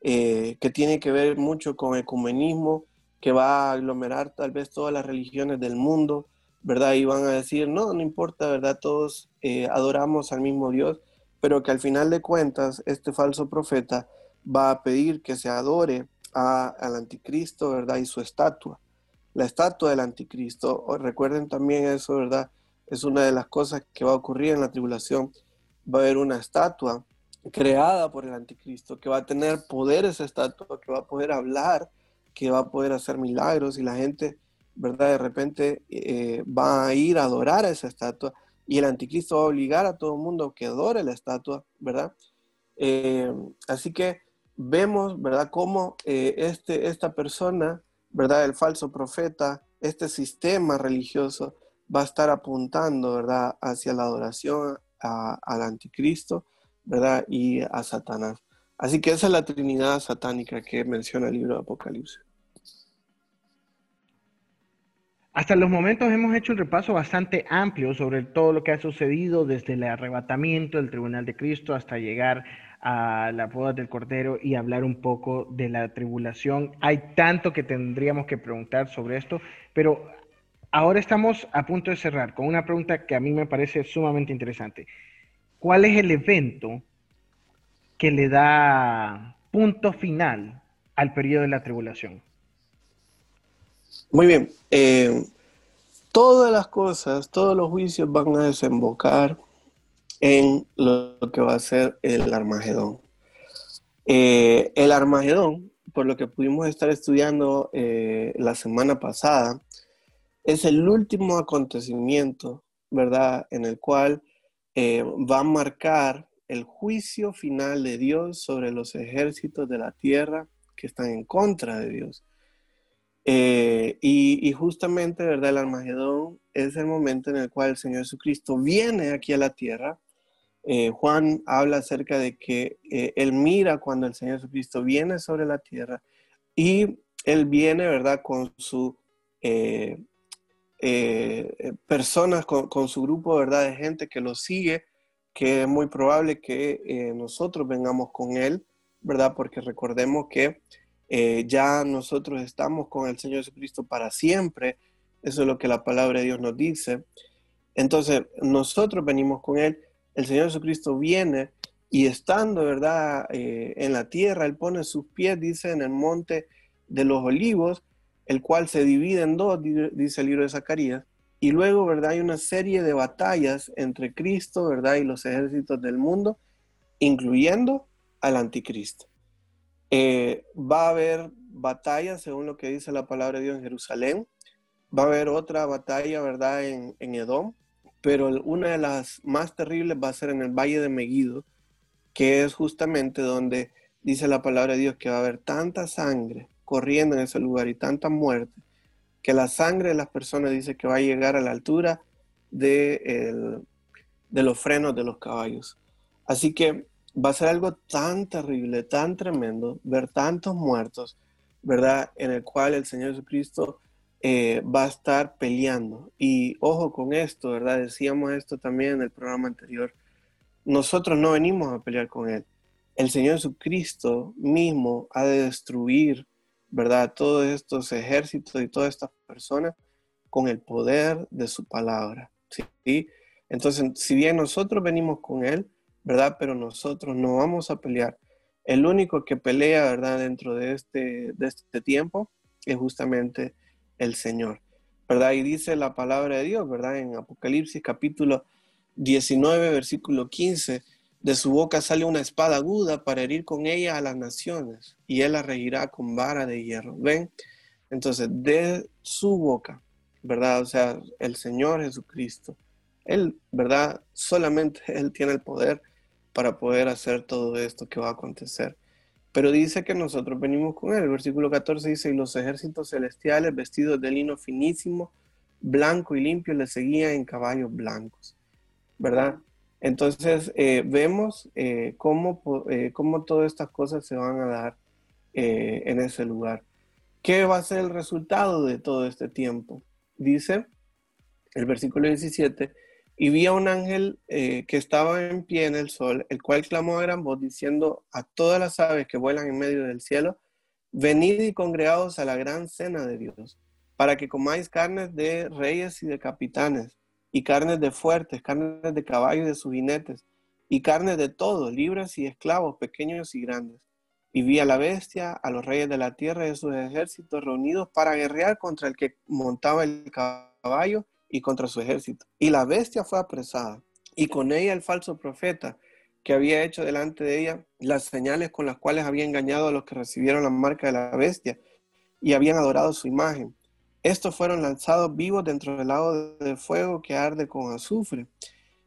S3: eh, que tiene que ver mucho con ecumenismo, que va a aglomerar tal vez todas las religiones del mundo, ¿verdad? Y van a decir, no, no importa, ¿verdad? Todos eh, adoramos al mismo Dios, pero que al final de cuentas este falso profeta va a pedir que se adore al anticristo, ¿verdad? Y su estatua. La estatua del anticristo, recuerden también eso, ¿verdad? Es una de las cosas que va a ocurrir en la tribulación. Va a haber una estatua creada por el anticristo que va a tener poder esa estatua, que va a poder hablar, que va a poder hacer milagros y la gente, ¿verdad? De repente eh, va a ir a adorar a esa estatua y el anticristo va a obligar a todo el mundo que adore la estatua, ¿verdad? Eh, así que vemos, ¿verdad?, cómo eh, este, esta persona, ¿verdad?, el falso profeta, este sistema religioso va a estar apuntando, ¿verdad?, hacia la adoración al anticristo, ¿verdad?, y a Satanás. Así que esa es la Trinidad satánica que menciona el libro de Apocalipsis.
S1: Hasta los momentos hemos hecho un repaso bastante amplio sobre todo lo que ha sucedido desde el arrebatamiento del Tribunal de Cristo hasta llegar a la boda del Cordero y hablar un poco de la tribulación. Hay tanto que tendríamos que preguntar sobre esto, pero ahora estamos a punto de cerrar con una pregunta que a mí me parece sumamente interesante. ¿Cuál es el evento que le da punto final al periodo de la tribulación?
S3: Muy bien. Eh, todas las cosas, todos los juicios van a desembocar en lo que va a ser el Armagedón. Eh, el Armagedón, por lo que pudimos estar estudiando eh, la semana pasada, es el último acontecimiento, ¿verdad?, en el cual va a marcar el juicio final de Dios sobre los ejércitos de la tierra que están en contra de Dios. Eh, y, justamente, ¿verdad? El Armagedón es el momento en el cual el Señor Jesucristo viene aquí a la tierra eh, Juan habla acerca de que eh, él mira cuando el Señor Jesucristo viene sobre la tierra y él viene, ¿verdad?, con su eh, personas, con, su grupo, ¿verdad?, de gente que lo sigue, que es muy probable que nosotros vengamos con él, ¿verdad? Porque recordemos que ya nosotros estamos con el Señor Jesucristo para siempre, eso es lo que la palabra de Dios nos dice. Entonces, nosotros venimos con Él el Señor Jesucristo viene y estando, ¿verdad?, eh, en la tierra, Él pone sus pies, dice, en el monte de los olivos, el cual se divide en dos, dice el libro de Zacarías, y luego, ¿verdad?, hay una serie de batallas entre Cristo, ¿verdad?, y los ejércitos del mundo, incluyendo al anticristo. Eh, va a haber batallas, según lo que dice la palabra de Dios en Jerusalén, va a haber otra batalla, ¿verdad?, en, en Edom, pero una de las más terribles va a ser en el Valle de Meguido, que es justamente donde dice la palabra de Dios que va a haber tanta sangre corriendo en ese lugar y tanta muerte, que la sangre de las personas dice que va a llegar a la altura de, de los frenos de los caballos. Así que va a ser algo tan terrible, tan tremendo, ver tantos muertos, ¿verdad? En el cual el Señor Jesucristo eh, va a estar peleando. Y ojo con esto, ¿verdad? Decíamos esto también en el programa anterior. Nosotros no venimos a pelear con Él. El Señor Jesucristo mismo ha de destruir, ¿verdad? Todos estos ejércitos y todas estas personas con el poder de su palabra. ¿sí? Entonces, si bien nosotros venimos con Él, ¿verdad? Pero nosotros no vamos a pelear. El único que pelea, ¿verdad? Dentro de este, de este tiempo es justamente el Señor, ¿verdad? Y dice la palabra de Dios, ¿verdad? En Apocalipsis capítulo 19, versículo 15, de su boca sale una espada aguda para herir con ella a las naciones, y él la regirá con vara de hierro. ¿Ven? Entonces, de su boca, ¿verdad? O sea, el Señor Jesucristo, Él, ¿verdad? Solamente Él tiene el poder para poder hacer todo esto que va a acontecer. Pero dice que nosotros venimos con él. El versículo 14 dice, y los ejércitos celestiales vestidos de lino finísimo, blanco y limpio, le seguían en caballos blancos. ¿Verdad? Entonces eh, vemos eh, cómo, eh, cómo, todas estas cosas se van a dar en ese lugar. ¿Qué va a ser el resultado de todo este tiempo? Dice el versículo 17, y vi a un ángel que estaba en pie en el sol, el cual clamó a gran voz diciendo a todas las aves que vuelan en medio del cielo, venid y congregados a la gran cena de Dios, para que comáis carnes de reyes y de capitanes, y carnes de fuertes, carnes de caballos y de sus jinetes, y carnes de todos, libres y esclavos, pequeños y grandes. Y vi a la bestia, a los reyes de la tierra y a sus ejércitos reunidos para guerrear contra el que montaba el caballo y contra su ejército. Y la bestia fue apresada, y con ella el falso profeta, que había hecho delante de ella las señales con las cuales había engañado a los que recibieron la marca de la bestia y habían adorado su imagen. Estos fueron lanzados vivos dentro del lago de fuego que arde con azufre.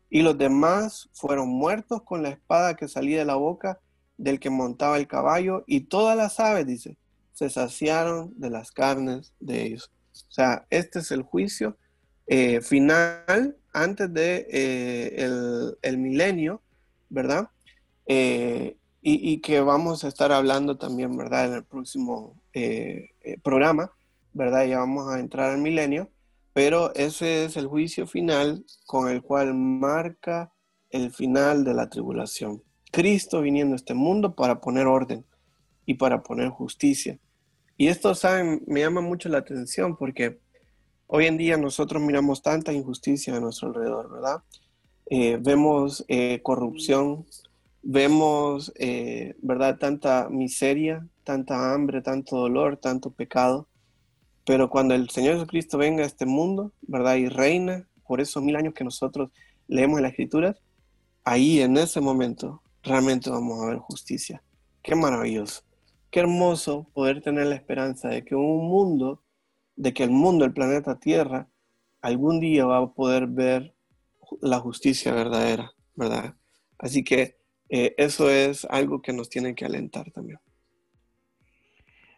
S3: Y los demás fueron muertos con la espada que salía de la boca del que montaba el caballo, y todas las aves, dice, se saciaron de las carnes de ellos. O sea, este es el juicio eh, final antes de eh, el, milenio, ¿verdad? Eh, y, que vamos a estar hablando también, ¿verdad? En el próximo programa, ¿verdad? Ya vamos a entrar al milenio, pero ese es el juicio final con el cual marca el final de la tribulación. Cristo viniendo a este mundo para poner orden y para poner justicia. Y esto, ¿saben? Me llama mucho la atención porque Hoy en día nosotros miramos tanta injusticia a nuestro alrededor, ¿verdad? Eh, vemos eh, corrupción, vemos, eh, ¿verdad? Tanta miseria, tanta hambre, tanto dolor, tanto pecado. Pero cuando el Señor Jesucristo venga a este mundo, ¿verdad? Y reina por esos mil años que nosotros leemos en las Escrituras, ahí en ese momento realmente vamos a ver justicia. Qué maravilloso. Qué hermoso poder tener la esperanza de que un mundo de que el mundo, el planeta Tierra, algún día va a poder ver la justicia verdadera, ¿verdad? Así que eh, eso es algo que nos tiene que alentar también.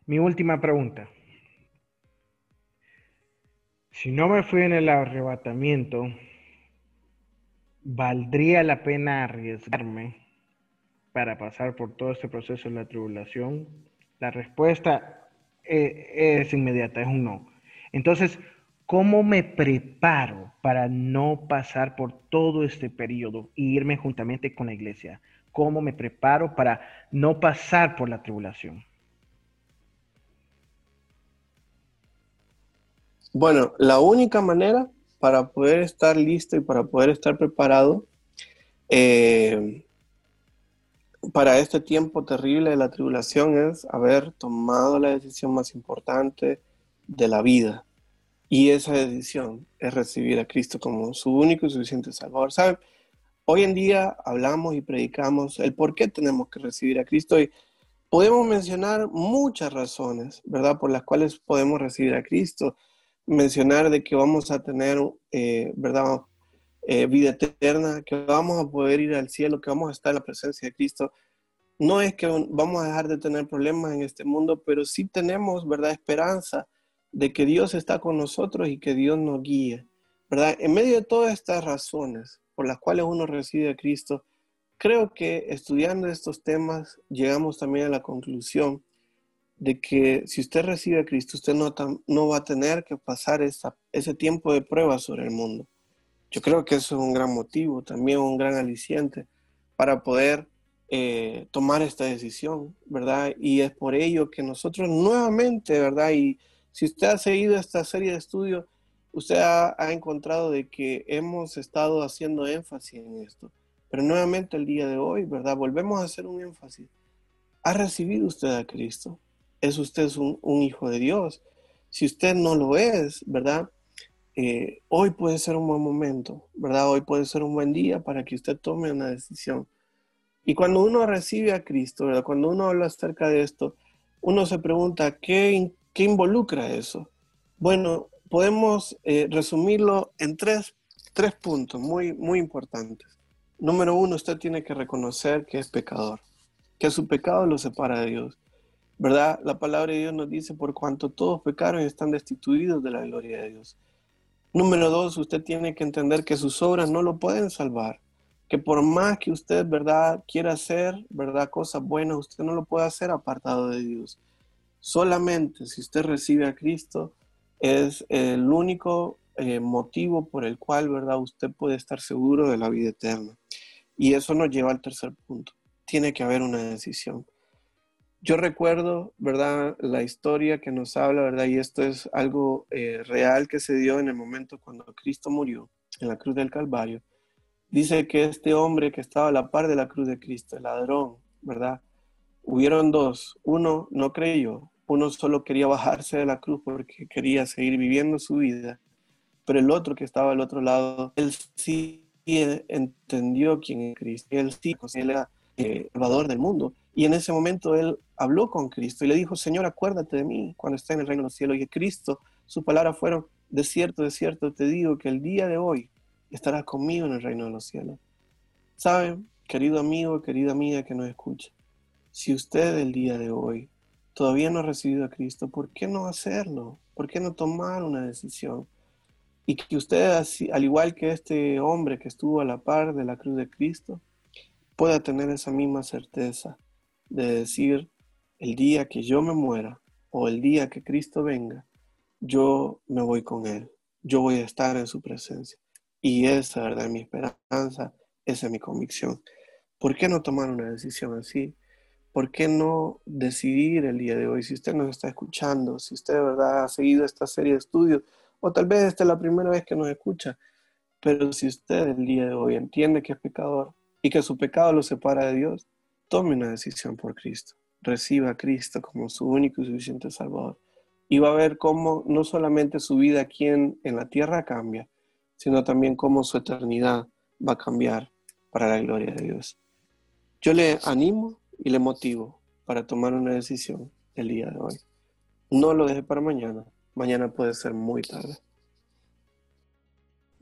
S1: Mi última pregunta. Si no me fui en el arrebatamiento, ¿valdría la pena arriesgarme para pasar por todo este proceso de la tribulación? La respuesta eh, es inmediata, es un no. Entonces, ¿cómo me preparo para no pasar por todo este periodo e irme juntamente con la iglesia? ¿Cómo me preparo para no pasar por la tribulación?
S3: Bueno, la única manera para poder estar listo y para poder estar preparado eh, para este tiempo terrible de la tribulación es haber tomado la decisión más importante de la vida. Y esa decisión es recibir a Cristo como su único y suficiente Salvador. ¿Saben? Hoy en día hablamos y predicamos el por qué tenemos que recibir a Cristo y podemos mencionar muchas razones, ¿verdad? Por las cuales podemos recibir a Cristo. Mencionar de que vamos a tener, eh, ¿verdad? Eh, vida eterna, que vamos a poder ir al cielo, que vamos a estar en la presencia de Cristo. No es que vamos a dejar de tener problemas en este mundo, pero sí tenemos, ¿verdad? Esperanza de que Dios está con nosotros y que Dios nos guíe, ¿verdad? En medio de todas estas razones por las cuales uno recibe a Cristo, creo que estudiando estos temas llegamos también a la conclusión de que si usted recibe a Cristo, usted no, no va a tener que pasar ese tiempo de prueba sobre el mundo. Yo creo que eso es un gran motivo, también un gran aliciente para poder eh, tomar esta decisión, ¿verdad? Y es por ello que nosotros nuevamente, ¿verdad? Y si usted ha seguido esta serie de estudios, usted ha, ha, encontrado de que hemos estado haciendo énfasis en esto. Pero nuevamente el día de hoy, ¿verdad? Volvemos a hacer un énfasis. ¿Ha recibido usted a Cristo? ¿Es usted un, hijo de Dios? Si usted no lo es, ¿verdad? Eh, hoy puede ser un buen momento, ¿verdad? Hoy puede ser un buen día para que usted tome una decisión. Y cuando uno recibe a Cristo, ¿verdad? Cuando uno habla acerca de esto, uno se pregunta, ¿qué, qué involucra eso? Bueno, podemos eh, resumirlo en tres, tres puntos muy, muy importantes. Número uno, usted tiene que reconocer que es pecador, que su pecado lo separa de Dios. ¿Verdad? La palabra de Dios nos dice, por cuanto todos pecaron y están destituidos de la gloria de Dios. Número dos, usted tiene que entender que sus obras no lo pueden salvar. Que por más que usted, ¿verdad?, quiera hacer, ¿verdad?, cosas buenas, usted no lo puede hacer apartado de Dios. Solamente si usted recibe a Cristo es el único eh, motivo por el cual, ¿verdad?, usted puede estar seguro de la vida eterna. Y eso nos lleva al tercer punto. Tiene que haber una decisión. Yo recuerdo, ¿verdad?, la historia que nos habla, ¿verdad? Y esto es algo eh, real que se dio en el momento cuando Cristo murió en la cruz del Calvario. Dice que este hombre que estaba a la par de la cruz de Cristo, el ladrón, ¿verdad? Hubieron dos. Uno no creyó, uno solo quería bajarse de la cruz porque quería seguir viviendo su vida, pero el otro que estaba al otro lado, él sí entendió quién es Cristo, él sí, él eh, salvador del mundo y en ese momento él habló con Cristo y le dijo, Señor, acuérdate de mí cuando esté en el reino de los cielos. Y Cristo, su palabra fueron, de cierto, de cierto, te digo que el día de hoy estarás conmigo en el reino de los cielos. ¿Saben, querido amigo, querida amiga que nos escucha? Si usted el día de hoy todavía no ha recibido a Cristo, ¿por qué no hacerlo? ¿Por qué no tomar una decisión? Y que usted, al igual que este hombre que estuvo a la par de la cruz de Cristo, pueda tener esa misma certeza de decir, el día que yo me muera o el día que Cristo venga, yo me voy con Él, yo voy a estar en su presencia. Y esa, ¿verdad? Es mi esperanza, esa es mi convicción. ¿Por qué no tomar una decisión así? ¿Por qué no decidir el día de hoy? Si usted nos está escuchando, si usted de verdad ha seguido esta serie de estudios, o tal vez esta es la primera vez que nos escucha, pero si usted el día de hoy entiende que es pecador y que su pecado lo separa de Dios, tome una decisión por Cristo. Reciba a Cristo como su único y suficiente Salvador. Y va a ver cómo no solamente su vida aquí en, en la tierra cambia, sino también cómo su eternidad va a cambiar para la gloria de Dios. Yo le animo y le motivo para tomar una decisión el día de hoy. No lo deje para mañana. Mañana puede ser muy tarde.